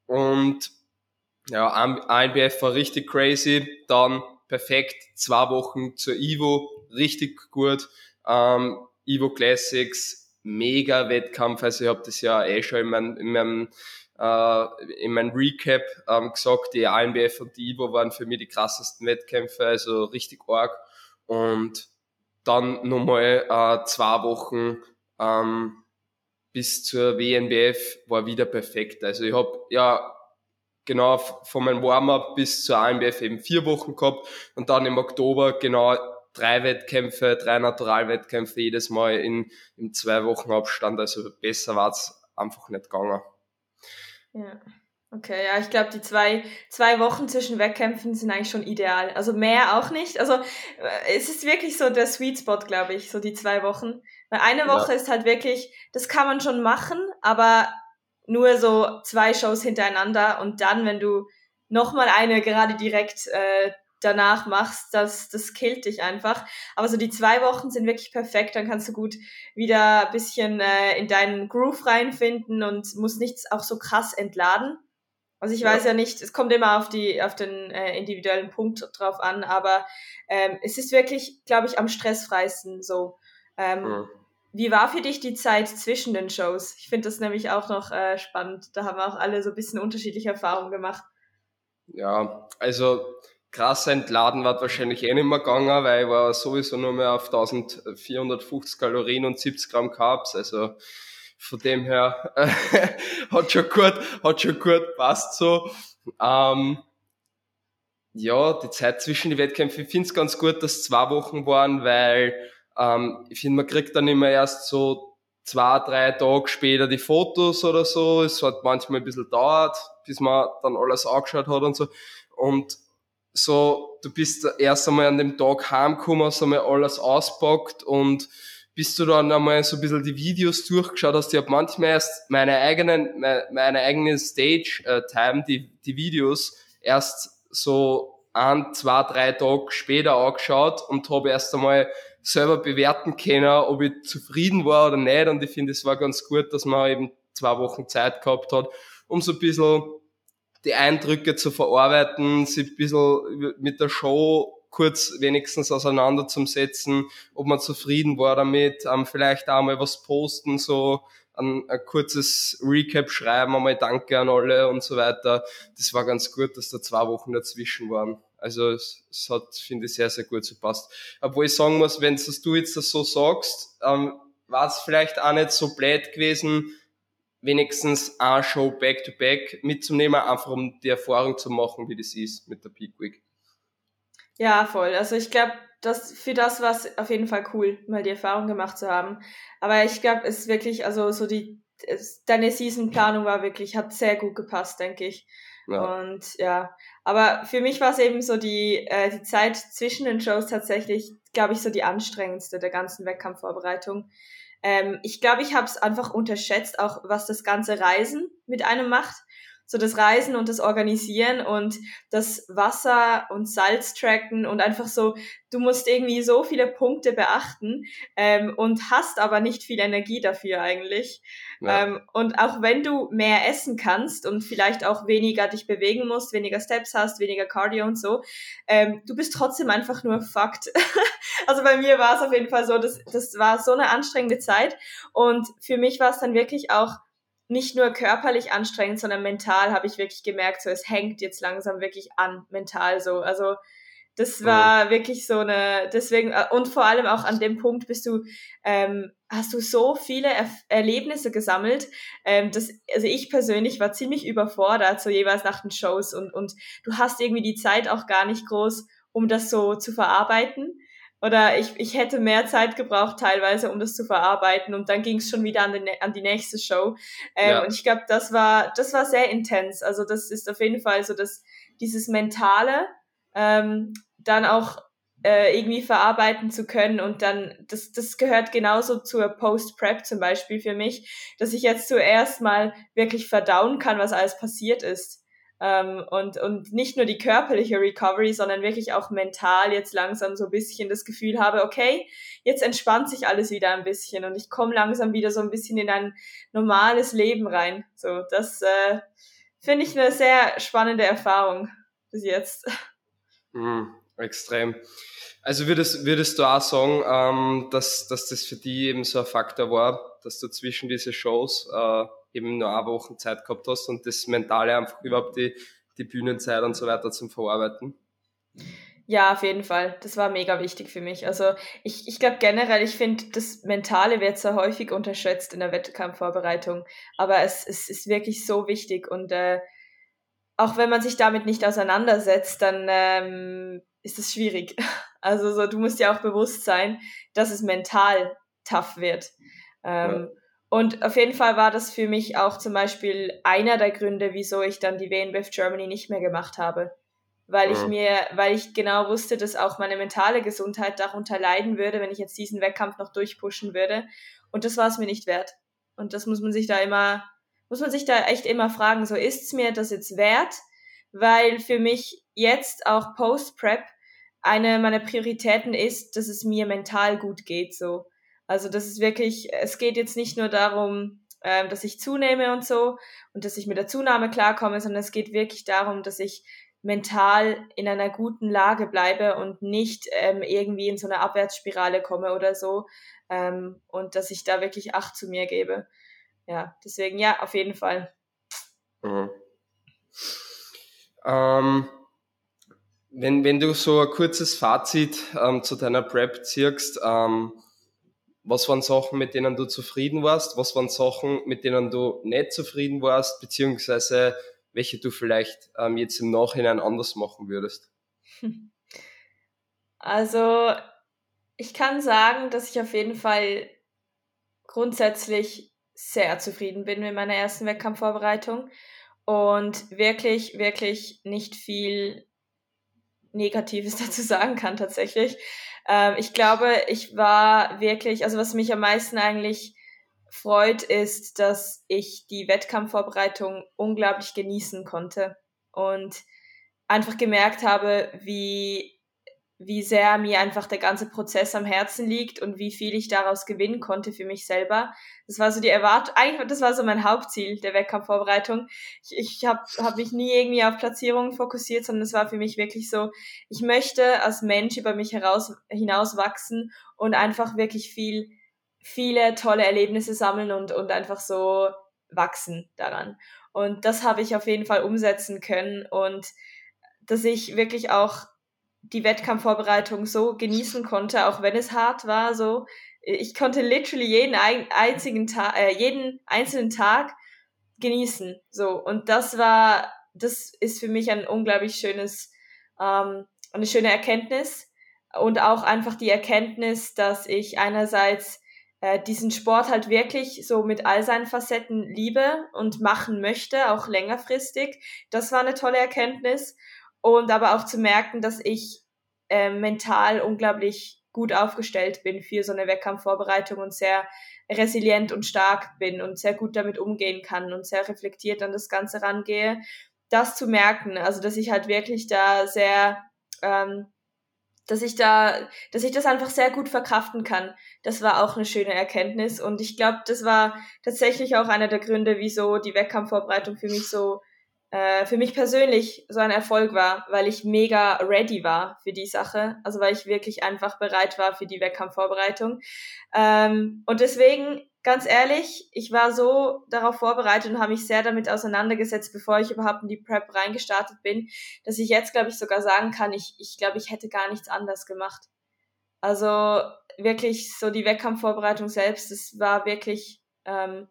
A: Und ja, ANBF war richtig crazy, dann perfekt, zwei Wochen zur Ivo, richtig gut, ähm, Ivo Classics, mega Wettkampf, also ich habe das ja eh schon in meinem, in meinem in meinem Recap ähm, gesagt, die ANBF und die IBO waren für mich die krassesten Wettkämpfe, also richtig arg. Und dann nochmal äh, zwei Wochen ähm, bis zur WNBF war wieder perfekt. Also ich habe ja genau von meinem Warm-up bis zur ANBF eben vier Wochen gehabt und dann im Oktober genau drei Wettkämpfe, drei Naturalwettkämpfe jedes Mal in, in zwei Wochen Abstand. Also besser war es einfach nicht gegangen.
B: Ja. Okay, ja, ich glaube, die zwei, zwei Wochen zwischen Wettkämpfen sind eigentlich schon ideal. Also mehr auch nicht. Also äh, es ist wirklich so der Sweet Spot, glaube ich, so die zwei Wochen. Weil eine Woche ja. ist halt wirklich, das kann man schon machen, aber nur so zwei Shows hintereinander und dann, wenn du nochmal eine gerade direkt äh, danach machst, das, das killt dich einfach. Aber so die zwei Wochen sind wirklich perfekt, dann kannst du gut wieder ein bisschen äh, in deinen Groove reinfinden und musst nichts auch so krass entladen. Also ich ja. weiß ja nicht, es kommt immer auf die auf den äh, individuellen Punkt drauf an, aber ähm, es ist wirklich, glaube ich, am stressfreisten so. Ähm, mhm. Wie war für dich die Zeit zwischen den Shows? Ich finde das nämlich auch noch äh, spannend. Da haben wir auch alle so ein bisschen unterschiedliche Erfahrungen gemacht.
A: Ja, also krass entladen war wahrscheinlich eh nicht mehr gegangen, weil ich war sowieso nur mehr auf 1450 Kalorien und 70 Gramm Carbs. Also von dem her hat schon gut, hat schon gut passt so. Ähm, ja, die Zeit zwischen den Wettkämpfen, ich finde es ganz gut, dass zwei Wochen waren, weil ähm, ich finde, man kriegt dann immer erst so zwei, drei Tage später die Fotos oder so. Es hat manchmal ein bisschen dauert, bis man dann alles angeschaut hat und so. Und so, du bist erst einmal an dem Tag heimgekommen, hast einmal alles auspackt und bis du dann einmal so ein bisschen die Videos durchgeschaut hast, ich habe manchmal erst meine eigenen, meine, meine eigene Stage-Time, äh, die, die Videos, erst so ein, zwei, drei Tage später angeschaut und habe erst einmal selber bewerten können, ob ich zufrieden war oder nicht. Und ich finde, es war ganz gut, dass man eben zwei Wochen Zeit gehabt hat, um so ein bisschen die Eindrücke zu verarbeiten, sich ein bisschen mit der Show kurz wenigstens auseinanderzusetzen, ob man zufrieden war damit, ähm, vielleicht auch mal was posten, so ein, ein kurzes Recap schreiben, einmal Danke an alle und so weiter. Das war ganz gut, dass da zwei Wochen dazwischen waren. Also es, es hat, finde ich, sehr, sehr gut so passt. Obwohl ich sagen muss, wenn du jetzt das so sagst, ähm, war es vielleicht auch nicht so blöd gewesen, wenigstens eine Show back-to-back -back mitzunehmen, einfach um die Erfahrung zu machen, wie das ist mit der Peak Week.
B: Ja, voll. Also ich glaube, das, für das war es auf jeden Fall cool, mal die Erfahrung gemacht zu haben. Aber ich glaube, es ist wirklich, also so die, es, deine Season-Planung war wirklich, hat sehr gut gepasst, denke ich. Ja. Und ja, aber für mich war es eben so die, äh, die Zeit zwischen den Shows tatsächlich, glaube ich, so die anstrengendste der ganzen Wettkampfvorbereitung. Ähm, ich glaube, ich habe es einfach unterschätzt, auch was das ganze Reisen mit einem macht. So das Reisen und das Organisieren und das Wasser und Salz tracken und einfach so, du musst irgendwie so viele Punkte beachten ähm, und hast aber nicht viel Energie dafür eigentlich. Ja. Ähm, und auch wenn du mehr essen kannst und vielleicht auch weniger dich bewegen musst, weniger Steps hast, weniger Cardio und so, ähm, du bist trotzdem einfach nur fucked. also bei mir war es auf jeden Fall so, das, das war so eine anstrengende Zeit. Und für mich war es dann wirklich auch nicht nur körperlich anstrengend, sondern mental habe ich wirklich gemerkt, so es hängt jetzt langsam wirklich an, mental so. Also das war mhm. wirklich so eine, deswegen, äh, und vor allem auch an dem Punkt bist du, ähm, hast du so viele er Erlebnisse gesammelt, ähm, dass, also ich persönlich war ziemlich überfordert, so jeweils nach den Shows und, und du hast irgendwie die Zeit auch gar nicht groß, um das so zu verarbeiten. Oder ich, ich hätte mehr Zeit gebraucht teilweise, um das zu verarbeiten und dann ging es schon wieder an, den, an die nächste Show. Ähm, ja. Und ich glaube, das war, das war sehr intens. Also das ist auf jeden Fall so, dass dieses Mentale, ähm, dann auch äh, irgendwie verarbeiten zu können und dann, das, das gehört genauso zur Post-Prep zum Beispiel für mich, dass ich jetzt zuerst mal wirklich verdauen kann, was alles passiert ist. Ähm, und, und nicht nur die körperliche Recovery, sondern wirklich auch mental jetzt langsam so ein bisschen das Gefühl habe, okay, jetzt entspannt sich alles wieder ein bisschen und ich komme langsam wieder so ein bisschen in ein normales Leben rein. So, das äh, finde ich eine sehr spannende Erfahrung bis jetzt.
A: Mm, extrem. Also würdest, würdest du auch sagen, ähm, dass, dass das für die eben so ein Faktor war, dass du zwischen diese Shows äh, eben nur eine Woche Zeit gehabt hast und das Mentale einfach überhaupt die, die Bühnenzeit und so weiter zum Verarbeiten?
B: Ja, auf jeden Fall. Das war mega wichtig für mich. Also ich, ich glaube generell, ich finde, das Mentale wird sehr häufig unterschätzt in der Wettkampfvorbereitung. Aber es, es ist wirklich so wichtig und äh, auch wenn man sich damit nicht auseinandersetzt, dann ähm, ist es schwierig. Also so, du musst ja auch bewusst sein, dass es mental tough wird. Ähm, ja. Und auf jeden Fall war das für mich auch zum Beispiel einer der Gründe, wieso ich dann die WNBF Germany nicht mehr gemacht habe. Weil ich mir, weil ich genau wusste, dass auch meine mentale Gesundheit darunter leiden würde, wenn ich jetzt diesen Wettkampf noch durchpushen würde. Und das war es mir nicht wert. Und das muss man sich da immer muss man sich da echt immer fragen, so ist es mir das jetzt wert, weil für mich jetzt auch Post-Prep eine meiner Prioritäten ist, dass es mir mental gut geht, so. Also, das ist wirklich, es geht jetzt nicht nur darum, äh, dass ich zunehme und so und dass ich mit der Zunahme klarkomme, sondern es geht wirklich darum, dass ich mental in einer guten Lage bleibe und nicht ähm, irgendwie in so eine Abwärtsspirale komme oder so ähm, und dass ich da wirklich Acht zu mir gebe. Ja, deswegen ja, auf jeden Fall. Mhm.
A: Ähm, wenn, wenn du so ein kurzes Fazit ähm, zu deiner Prep ziehst, ähm, was waren Sachen, mit denen du zufrieden warst? Was waren Sachen, mit denen du nicht zufrieden warst? Beziehungsweise welche du vielleicht ähm, jetzt im Nachhinein anders machen würdest?
B: Also, ich kann sagen, dass ich auf jeden Fall grundsätzlich sehr zufrieden bin mit meiner ersten Wettkampfvorbereitung und wirklich, wirklich nicht viel Negatives dazu sagen kann tatsächlich. Ähm, ich glaube, ich war wirklich, also was mich am meisten eigentlich freut, ist, dass ich die Wettkampfvorbereitung unglaublich genießen konnte und einfach gemerkt habe, wie, wie sehr mir einfach der ganze Prozess am Herzen liegt und wie viel ich daraus gewinnen konnte für mich selber. Das war so die Erwartung, eigentlich, das war so mein Hauptziel der Wettkampfvorbereitung. Ich, ich habe hab mich nie irgendwie auf Platzierungen fokussiert, sondern es war für mich wirklich so, ich möchte als Mensch über mich heraus, hinaus wachsen und einfach wirklich viel viele tolle Erlebnisse sammeln und, und einfach so wachsen daran. Und das habe ich auf jeden Fall umsetzen können und dass ich wirklich auch die Wettkampfvorbereitung so genießen konnte, auch wenn es hart war, so. Ich konnte literally jeden einzigen Tag, äh, jeden einzelnen Tag genießen, so. Und das war, das ist für mich ein unglaublich schönes, ähm, eine schöne Erkenntnis und auch einfach die Erkenntnis, dass ich einerseits äh, diesen Sport halt wirklich so mit all seinen Facetten liebe und machen möchte, auch längerfristig. Das war eine tolle Erkenntnis. Und aber auch zu merken, dass ich äh, mental unglaublich gut aufgestellt bin für so eine Wettkampfvorbereitung und sehr resilient und stark bin und sehr gut damit umgehen kann und sehr reflektiert an das Ganze rangehe. Das zu merken, also dass ich halt wirklich da sehr ähm, dass ich da, dass ich das einfach sehr gut verkraften kann. Das war auch eine schöne Erkenntnis und ich glaube, das war tatsächlich auch einer der Gründe, wieso die Wettkampfvorbereitung für mich so, äh, für mich persönlich so ein Erfolg war, weil ich mega ready war für die Sache, also weil ich wirklich einfach bereit war für die Wettkampfvorbereitung. Ähm, und deswegen ganz ehrlich, ich war so darauf vorbereitet und habe mich sehr damit auseinandergesetzt, bevor ich überhaupt in die Prep reingestartet bin, dass ich jetzt, glaube ich, sogar sagen kann, ich, ich glaube, ich hätte gar nichts anders gemacht. Also wirklich so die Wettkampfvorbereitung selbst, das war wirklich ähm,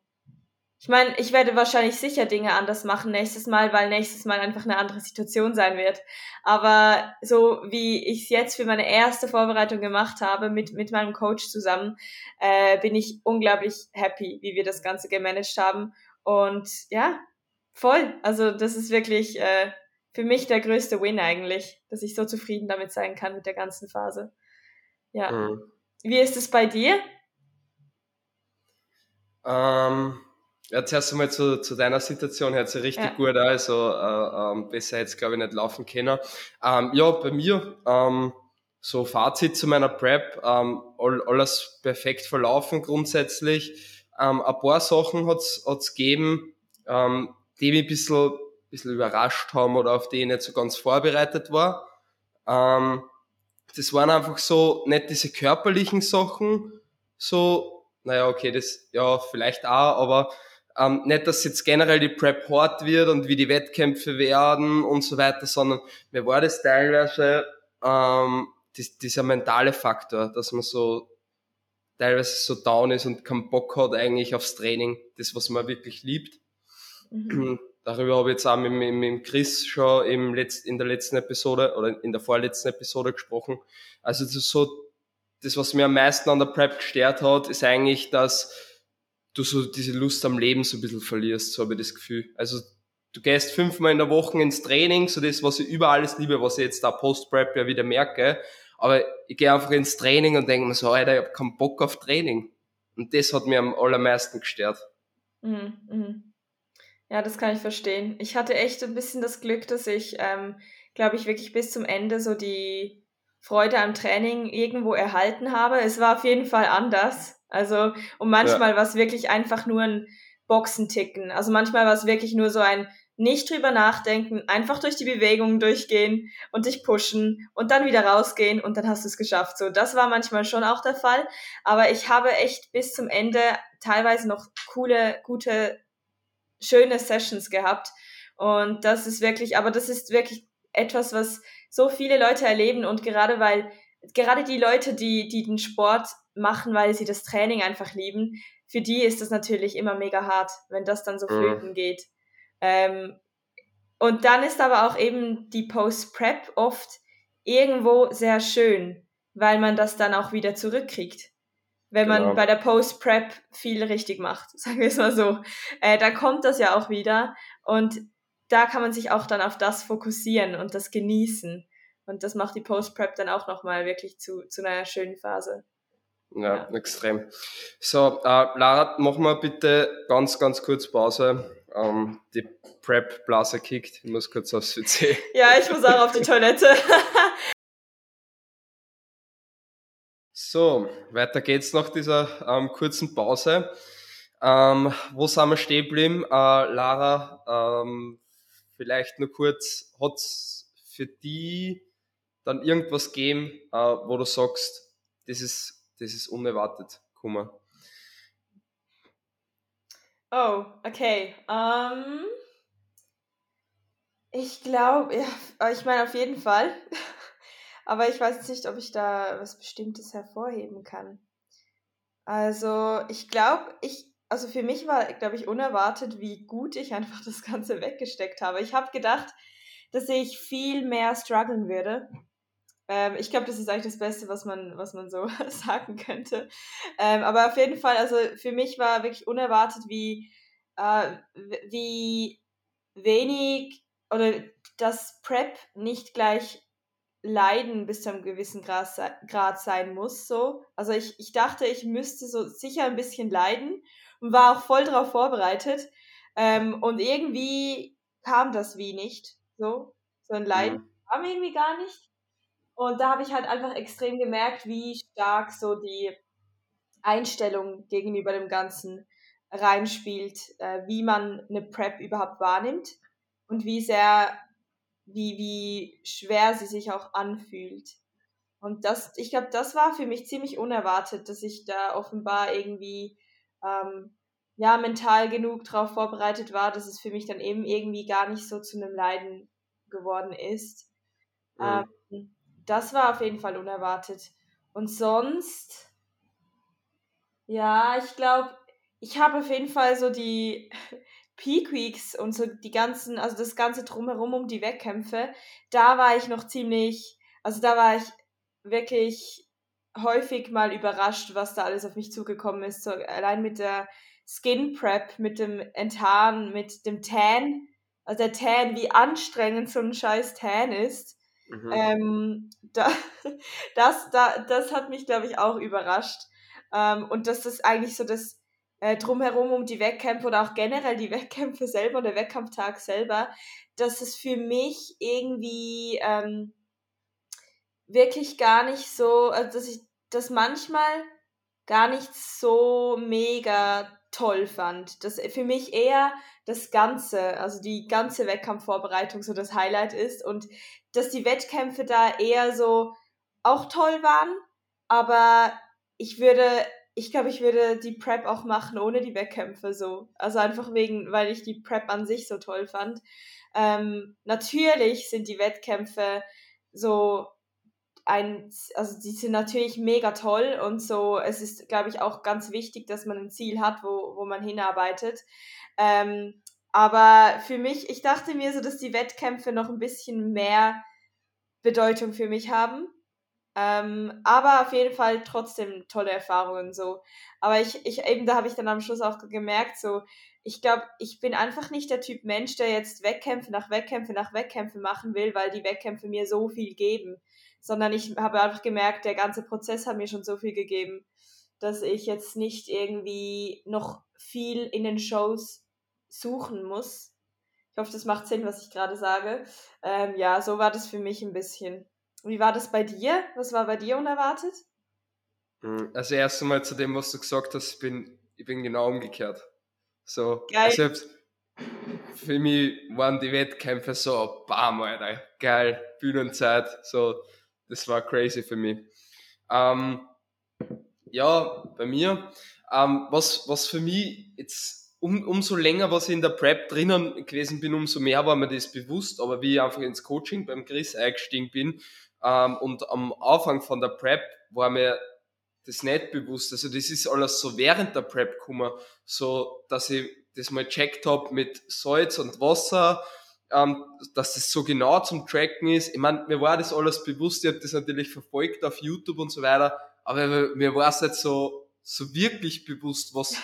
B: ich meine, ich werde wahrscheinlich sicher Dinge anders machen nächstes Mal, weil nächstes Mal einfach eine andere Situation sein wird. Aber so wie ich es jetzt für meine erste Vorbereitung gemacht habe mit, mit meinem Coach zusammen, äh, bin ich unglaublich happy, wie wir das Ganze gemanagt haben. Und ja, voll. Also das ist wirklich äh, für mich der größte Win eigentlich, dass ich so zufrieden damit sein kann mit der ganzen Phase. Ja. Mhm. Wie ist es bei dir?
A: Ähm ja, zuerst einmal zu, zu deiner Situation, hört sich richtig ja. gut an, also äh, ähm, besser jetzt glaube ich nicht laufen können. Ähm, ja, bei mir, ähm, so Fazit zu meiner Prep, ähm, all, alles perfekt verlaufen grundsätzlich. Ähm, ein paar Sachen hat's hat's gegeben, ähm, die mich ein bisschen, bisschen überrascht haben oder auf die ich nicht so ganz vorbereitet war. Ähm, das waren einfach so nicht diese körperlichen Sachen, so, naja, okay, das, ja, vielleicht auch, aber ähm, nicht, dass jetzt generell die Prep hart wird und wie die Wettkämpfe werden und so weiter, sondern mir war das teilweise ähm, dies, dieser mentale Faktor, dass man so teilweise so down ist und keinen Bock hat eigentlich aufs Training, das, was man wirklich liebt. Mhm. Darüber habe ich jetzt auch mit, mit, mit Chris schon im Letz-, in der letzten Episode oder in der vorletzten Episode gesprochen. Also das so, das, was mir am meisten an der Prep gestört hat, ist eigentlich, dass du so diese Lust am Leben so ein bisschen verlierst, so habe ich das Gefühl. Also du gehst fünfmal in der Woche ins Training, so das, was ich über alles liebe, was ich jetzt da Post-Prep ja wieder merke. Aber ich gehe einfach ins Training und denke mir so, Alter, ich habe keinen Bock auf Training. Und das hat mir am allermeisten gestört.
B: Mhm, mhm. Ja, das kann ich verstehen. Ich hatte echt ein bisschen das Glück, dass ich, ähm, glaube ich, wirklich bis zum Ende so die Freude am Training irgendwo erhalten habe. Es war auf jeden Fall anders. Also, und manchmal ja. war es wirklich einfach nur ein Boxenticken. Also manchmal war es wirklich nur so ein nicht drüber nachdenken, einfach durch die Bewegungen durchgehen und dich pushen und dann wieder rausgehen und dann hast du es geschafft. So, das war manchmal schon auch der Fall. Aber ich habe echt bis zum Ende teilweise noch coole, gute, schöne Sessions gehabt. Und das ist wirklich, aber das ist wirklich etwas, was so viele Leute erleben und gerade weil, gerade die Leute, die, die den Sport machen, weil sie das Training einfach lieben, für die ist das natürlich immer mega hart, wenn das dann so mhm. flöten geht. Ähm, und dann ist aber auch eben die Post-Prep oft irgendwo sehr schön, weil man das dann auch wieder zurückkriegt. Wenn genau. man bei der Post-Prep viel richtig macht, sagen wir es mal so. Äh, da kommt das ja auch wieder und da kann man sich auch dann auf das fokussieren und das genießen. Und das macht die Post-Prep dann auch nochmal wirklich zu, zu einer schönen Phase.
A: Ja, ja. extrem. So, äh, Lara, mach mal bitte ganz, ganz kurz Pause. Ähm, die Prep-Blase kickt. Ich muss kurz aufs WC.
B: Ja, ich muss auch auf die Toilette.
A: so, weiter geht's nach dieser ähm, kurzen Pause. Ähm, wo sind wir stehen geblieben? Äh, Lara, ähm, vielleicht nur kurz, hat's für die dann irgendwas gegeben, äh, wo du sagst, das ist das ist unerwartet. Kummer.
B: Oh, okay. Um, ähm, ich glaube, ja, ich meine auf jeden Fall. Aber ich weiß nicht, ob ich da was Bestimmtes hervorheben kann. Also, ich glaube, ich, also für mich war, glaube ich, unerwartet, wie gut ich einfach das Ganze weggesteckt habe. Ich habe gedacht, dass ich viel mehr strugglen würde. Ähm, ich glaube, das ist eigentlich das Beste, was man, was man so sagen könnte. Ähm, aber auf jeden Fall, also für mich war wirklich unerwartet, wie, äh, wie wenig oder das Prep nicht gleich Leiden bis zu einem gewissen Grad, Grad sein muss. So. Also ich, ich dachte, ich müsste so sicher ein bisschen leiden und war auch voll darauf vorbereitet. Ähm, und irgendwie kam das wie nicht. So, so ein Leiden mhm. kam irgendwie gar nicht. Und da habe ich halt einfach extrem gemerkt, wie stark so die Einstellung gegenüber dem Ganzen reinspielt, äh, wie man eine Prep überhaupt wahrnimmt und wie sehr, wie, wie schwer sie sich auch anfühlt. Und das, ich glaube, das war für mich ziemlich unerwartet, dass ich da offenbar irgendwie ähm, ja mental genug darauf vorbereitet war, dass es für mich dann eben irgendwie gar nicht so zu einem Leiden geworden ist. Mhm. Ähm, das war auf jeden Fall unerwartet. Und sonst, ja, ich glaube, ich habe auf jeden Fall so die Peak Weeks und so die ganzen, also das ganze Drumherum um die Wettkämpfe, da war ich noch ziemlich, also da war ich wirklich häufig mal überrascht, was da alles auf mich zugekommen ist. So allein mit der Skin Prep, mit dem Enthaaren, mit dem Tan, also der Tan, wie anstrengend so ein scheiß Tan ist. Mhm. Ähm, da, das, da, das hat mich, glaube ich, auch überrascht. Ähm, und dass das eigentlich so das äh, Drumherum um die Wettkämpfe oder auch generell die Wettkämpfe selber, der Wettkampftag selber, dass es für mich irgendwie ähm, wirklich gar nicht so, also dass ich das manchmal gar nicht so mega toll fand. Dass für mich eher das Ganze, also die ganze Wettkampfvorbereitung so das Highlight ist und dass die Wettkämpfe da eher so auch toll waren, aber ich würde, ich glaube, ich würde die Prep auch machen ohne die Wettkämpfe so. Also einfach wegen, weil ich die Prep an sich so toll fand. Ähm, natürlich sind die Wettkämpfe so ein, also die sind natürlich mega toll und so, es ist, glaube ich, auch ganz wichtig, dass man ein Ziel hat, wo, wo man hinarbeitet. Ähm, aber für mich, ich dachte mir so, dass die Wettkämpfe noch ein bisschen mehr Bedeutung für mich haben. Ähm, aber auf jeden Fall trotzdem tolle Erfahrungen so. Aber ich, ich eben, da habe ich dann am Schluss auch gemerkt, so, ich glaube, ich bin einfach nicht der Typ Mensch, der jetzt Wettkämpfe nach Wettkämpfe nach Wettkämpfe machen will, weil die Wettkämpfe mir so viel geben sondern ich habe einfach gemerkt, der ganze Prozess hat mir schon so viel gegeben, dass ich jetzt nicht irgendwie noch viel in den Shows suchen muss. Ich hoffe, das macht Sinn, was ich gerade sage. Ähm, ja, so war das für mich ein bisschen. Wie war das bei dir? Was war bei dir unerwartet?
A: Hm, also erst einmal zu dem, was du gesagt hast, ich bin, ich bin genau umgekehrt. So, geil. Also für mich waren die Wettkämpfe so, bam, Alter, geil, Bühnenzeit, so, das war crazy für mich. Ähm, ja, bei mir, ähm, was, was für mich jetzt um, umso länger, was ich in der Prep drinnen gewesen bin, umso mehr war mir das bewusst. Aber wie ich einfach ins Coaching beim Chris eingestiegen bin ähm, und am Anfang von der Prep war mir das nicht bewusst. Also das ist alles so während der Prep gekommen, so dass ich das mal checkt habe mit Salz und Wasser, ähm, dass das so genau zum Tracken ist. Ich meine, mir war das alles bewusst, ich habe das natürlich verfolgt auf YouTube und so weiter, aber mir war es nicht so, so wirklich bewusst, was,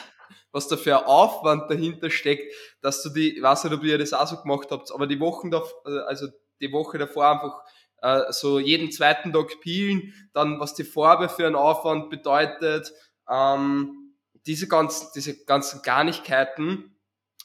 A: was da für ein Aufwand dahinter steckt, dass du die, ich weiß nicht, ob ihr das auch so gemacht habt, aber die Wochen da, also die Woche davor einfach äh, so jeden zweiten Tag peelen, dann was die Farbe für einen Aufwand bedeutet, ähm, diese ganzen, diese ganzen Garnigkeiten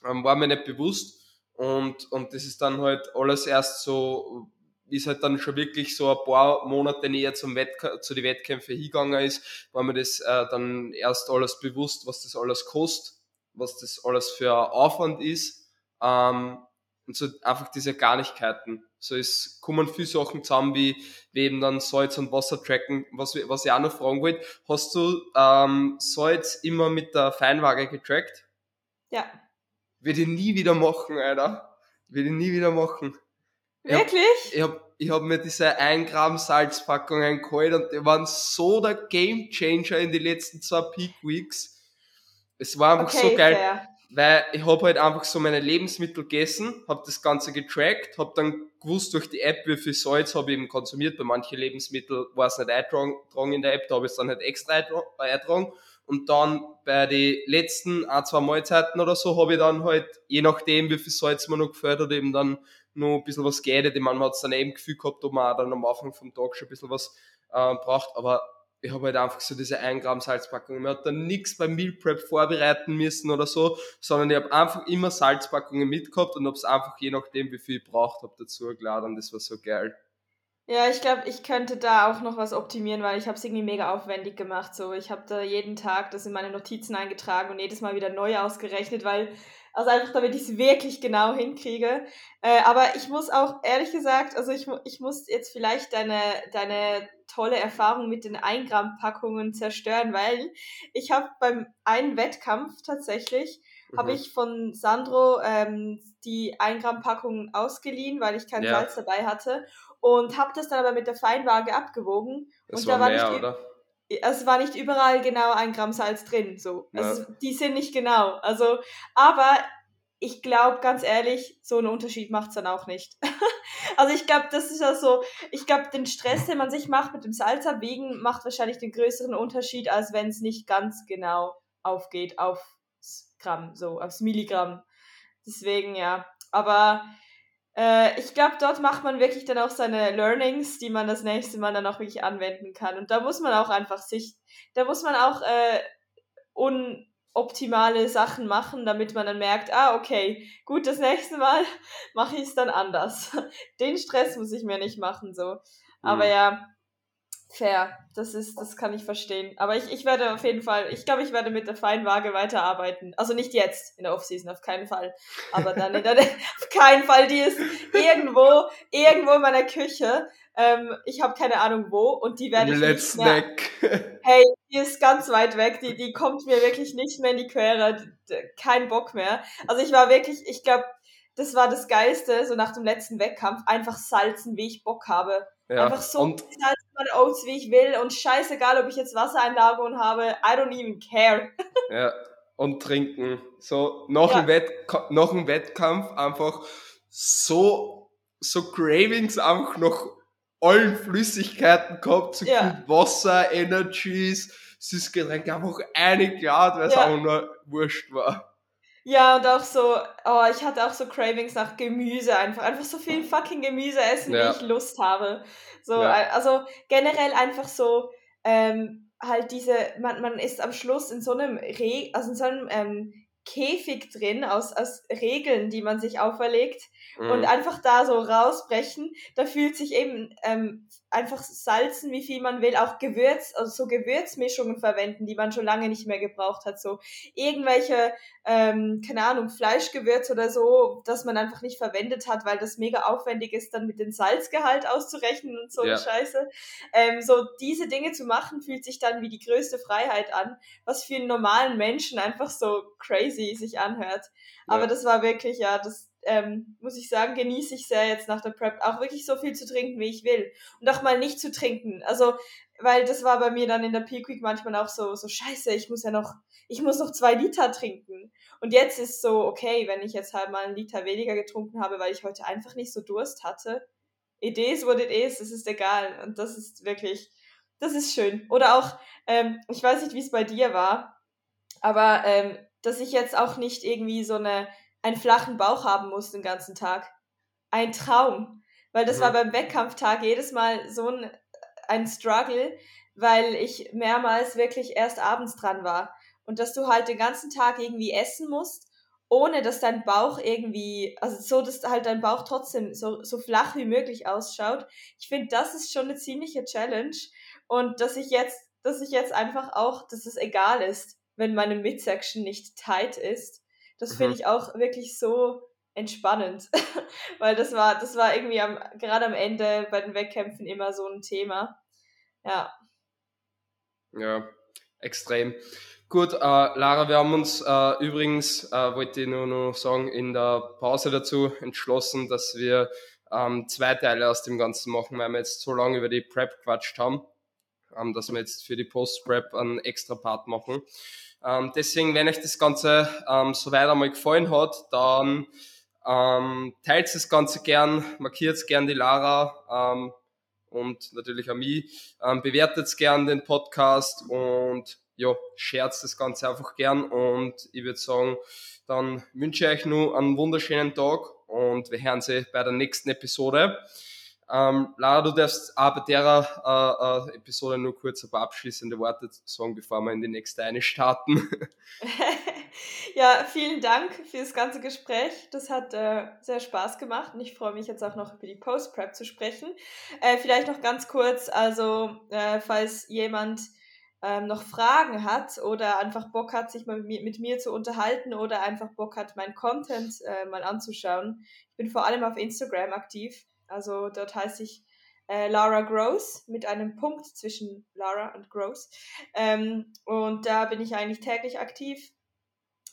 A: ähm, war mir nicht bewusst und, und das ist dann halt alles erst so, es halt dann schon wirklich so ein paar Monate näher zum Wettk zu den Wettkämpfen hingegangen ist, war mir das äh, dann erst alles bewusst, was das alles kostet, was das alles für ein Aufwand ist. Ähm, und so einfach diese Garnigkeiten. So es kommen viele Sachen zusammen, wie, wie eben dann Salz und Wasser tracken. Was, was ich auch noch fragen wollte, hast du ähm, Salz immer mit der Feinwaage getrackt?
B: Ja.
A: Würde ich nie wieder machen, Alter. Würde ich nie wieder machen.
B: Wirklich?
A: Ich habe ich hab mir diese 1 Gramm Salzpackungen geholt und die waren so der Game Changer in den letzten zwei Peak Weeks. Es war einfach okay, so geil. Fair weil ich habe halt einfach so meine Lebensmittel gegessen, habe das Ganze getrackt, habe dann gewusst durch die App, wie viel Salz habe ich eben konsumiert. Bei manchen Lebensmitteln war es nicht eingetragen in der App, da habe ich es dann halt extra eingetragen. Und dann bei den letzten ein, zwei Mahlzeiten oder so habe ich dann halt, je nachdem, wie viel Salz man noch gefällt hat, eben dann noch ein bisschen was geedet. Ich meine, man hat dann eben Gefühl gehabt, ob man auch dann am Anfang vom Tag schon ein bisschen was äh, braucht. Aber ich habe halt einfach so diese 1 Gramm Salzpackung. Man hat dann nichts beim Meal Prep vorbereiten müssen oder so, sondern ich habe einfach immer Salzpackungen mitgehabt und habe es einfach je nachdem, wie viel ich braucht habe, dazu geladen. Das war so geil.
B: Ja, ich glaube, ich könnte da auch noch was optimieren, weil ich habe es irgendwie mega aufwendig gemacht. So, ich habe da jeden Tag das in meine Notizen eingetragen und jedes Mal wieder neu ausgerechnet, weil also einfach, damit ich es wirklich genau hinkriege. Äh, aber ich muss auch, ehrlich gesagt, also ich, ich muss jetzt vielleicht deine, deine tolle Erfahrung mit den 1 Gramm Packungen zerstören, weil ich habe beim einen Wettkampf tatsächlich, mhm. habe ich von Sandro ähm, die 1 Gramm Packung ausgeliehen, weil ich kein ja. Salz dabei hatte und habe das dann aber mit der Feinwaage abgewogen.
A: Das
B: und
A: war
B: da war
A: mehr,
B: nicht,
A: oder?
B: Es war nicht überall genau ein Gramm Salz drin, so. Also ja. die sind nicht genau. Also, aber ich glaube, ganz ehrlich, so einen Unterschied macht es dann auch nicht. also ich glaube, das ist ja so, ich glaube, den Stress, den man sich macht mit dem Salz abwiegen, macht wahrscheinlich den größeren Unterschied, als wenn es nicht ganz genau aufgeht aufs Gramm, so aufs Milligramm. Deswegen ja. Aber äh, ich glaube, dort macht man wirklich dann auch seine Learnings, die man das nächste Mal dann auch wirklich anwenden kann. Und da muss man auch einfach sich, da muss man auch äh, unoptimale Sachen machen, damit man dann merkt, ah, okay, gut, das nächste Mal mache ich es dann anders. Den Stress muss ich mir nicht machen, so. Aber mhm. ja, Fair, das ist, das kann ich verstehen. Aber ich, ich werde auf jeden Fall, ich glaube, ich werde mit der Feinwaage weiterarbeiten. Also nicht jetzt in der Offseason, auf keinen Fall. Aber dann in der, auf keinen Fall, die ist irgendwo, irgendwo in meiner Küche. Ähm, ich habe keine Ahnung wo und die werde ich
A: Let's
B: nicht mehr, Hey, die ist ganz weit weg, die, die kommt mir wirklich nicht mehr in die Quere, kein Bock mehr. Also ich war wirklich, ich glaube, das war das Geilste, so nach dem letzten Wettkampf, einfach salzen, wie ich Bock habe. Ja, Einfach so und salzen meine Oats, wie ich will und scheißegal, ob ich jetzt Wassereinlagerungen habe, I don't even care.
A: ja, und trinken. So, nach, ja. dem, nach dem Wettkampf einfach so, so Cravings einfach nach allen Flüssigkeiten gehabt, so ja. Wasser, Energies, süßes Getränk, einfach eine Grad, weil es ja. auch nur wurscht war.
B: Ja, und auch so, oh, ich hatte auch so Cravings nach Gemüse einfach. Einfach so viel fucking Gemüse essen, ja. wie ich Lust habe. So, ja. also generell einfach so, ähm, halt diese, man, man ist am Schluss in so einem Re also in so einem ähm, Käfig drin aus, aus Regeln, die man sich auferlegt mhm. und einfach da so rausbrechen. Da fühlt sich eben ähm, einfach salzen, wie viel man will, auch Gewürz, also so Gewürzmischungen verwenden, die man schon lange nicht mehr gebraucht hat. So irgendwelche, ähm, keine Ahnung, Fleischgewürz oder so, das man einfach nicht verwendet hat, weil das mega aufwendig ist, dann mit dem Salzgehalt auszurechnen und so ja. Scheiße. Ähm, so diese Dinge zu machen, fühlt sich dann wie die größte Freiheit an, was für einen normalen Menschen einfach so crazy sich anhört. Ja. Aber das war wirklich, ja, das, ähm, muss ich sagen, genieße ich sehr jetzt nach der Prep, auch wirklich so viel zu trinken, wie ich will. Und auch mal nicht zu trinken. Also, weil das war bei mir dann in der Peak Week manchmal auch so, so scheiße, ich muss ja noch, ich muss noch zwei Liter trinken. Und jetzt ist so, okay, wenn ich jetzt halt mal einen Liter weniger getrunken habe, weil ich heute einfach nicht so Durst hatte. It is what it is, es ist egal. Und das ist wirklich, das ist schön. Oder auch, ähm, ich weiß nicht, wie es bei dir war, aber ähm, dass ich jetzt auch nicht irgendwie so eine einen flachen Bauch haben muss den ganzen Tag. Ein Traum. Weil das mhm. war beim Wettkampftag jedes Mal so ein, ein Struggle, weil ich mehrmals wirklich erst abends dran war. Und dass du halt den ganzen Tag irgendwie essen musst, ohne dass dein Bauch irgendwie, also so, dass halt dein Bauch trotzdem so, so flach wie möglich ausschaut. Ich finde, das ist schon eine ziemliche Challenge. Und dass ich jetzt, dass ich jetzt einfach auch, dass es egal ist, wenn meine Midsection nicht tight ist das finde mhm. ich auch wirklich so entspannend, weil das war, das war irgendwie am, gerade am Ende bei den Wettkämpfen immer so ein Thema. Ja.
A: Ja, extrem. Gut, äh, Lara, wir haben uns äh, übrigens, äh, wollte ich nur noch sagen, in der Pause dazu entschlossen, dass wir ähm, zwei Teile aus dem Ganzen machen, weil wir jetzt so lange über die Prep quatscht haben, ähm, dass wir jetzt für die Post-Prep einen extra Part machen. Ähm, deswegen, wenn euch das Ganze ähm, soweit einmal gefallen hat, dann ähm, teilt das Ganze gern, markiert gern die Lara ähm, und natürlich auch mich, ähm, bewertet gern den Podcast und ja, scherzt das Ganze einfach gern und ich würde sagen, dann wünsche ich euch nur einen wunderschönen Tag und wir hören sie bei der nächsten Episode. Ähm, Lara, du darfst auch bei der äh, äh, Episode nur kurz ein paar abschließende Worte sagen, bevor wir in die nächste eine starten.
B: ja, vielen Dank für das ganze Gespräch. Das hat äh, sehr Spaß gemacht und ich freue mich jetzt auch noch über die Post-Prep zu sprechen. Äh, vielleicht noch ganz kurz, also äh, falls jemand ähm, noch Fragen hat oder einfach Bock hat, sich mal mit mir, mit mir zu unterhalten oder einfach Bock hat, meinen Content äh, mal anzuschauen. Ich bin vor allem auf Instagram aktiv also dort heiße ich äh, Lara Gross mit einem Punkt zwischen Lara und Gross. Ähm, und da bin ich eigentlich täglich aktiv.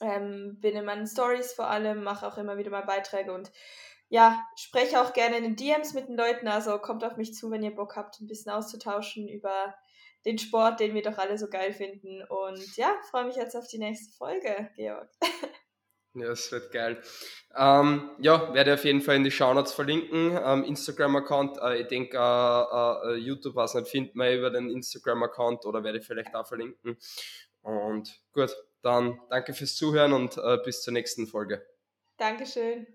B: Ähm, bin in meinen Stories vor allem, mache auch immer wieder mal Beiträge und ja, spreche auch gerne in den DMs mit den Leuten. Also kommt auf mich zu, wenn ihr Bock habt, ein bisschen auszutauschen über den Sport, den wir doch alle so geil finden. Und ja, freue mich jetzt auf die nächste Folge, Georg.
A: Ja, es wird geil. Ähm, ja, werde auf jeden Fall in die Shownotes verlinken. Ähm, Instagram-Account, äh, ich denke, äh, äh, YouTube, was nicht, findet man über den Instagram-Account oder werde ich vielleicht auch verlinken. Und gut, dann danke fürs Zuhören und äh, bis zur nächsten Folge.
B: Dankeschön.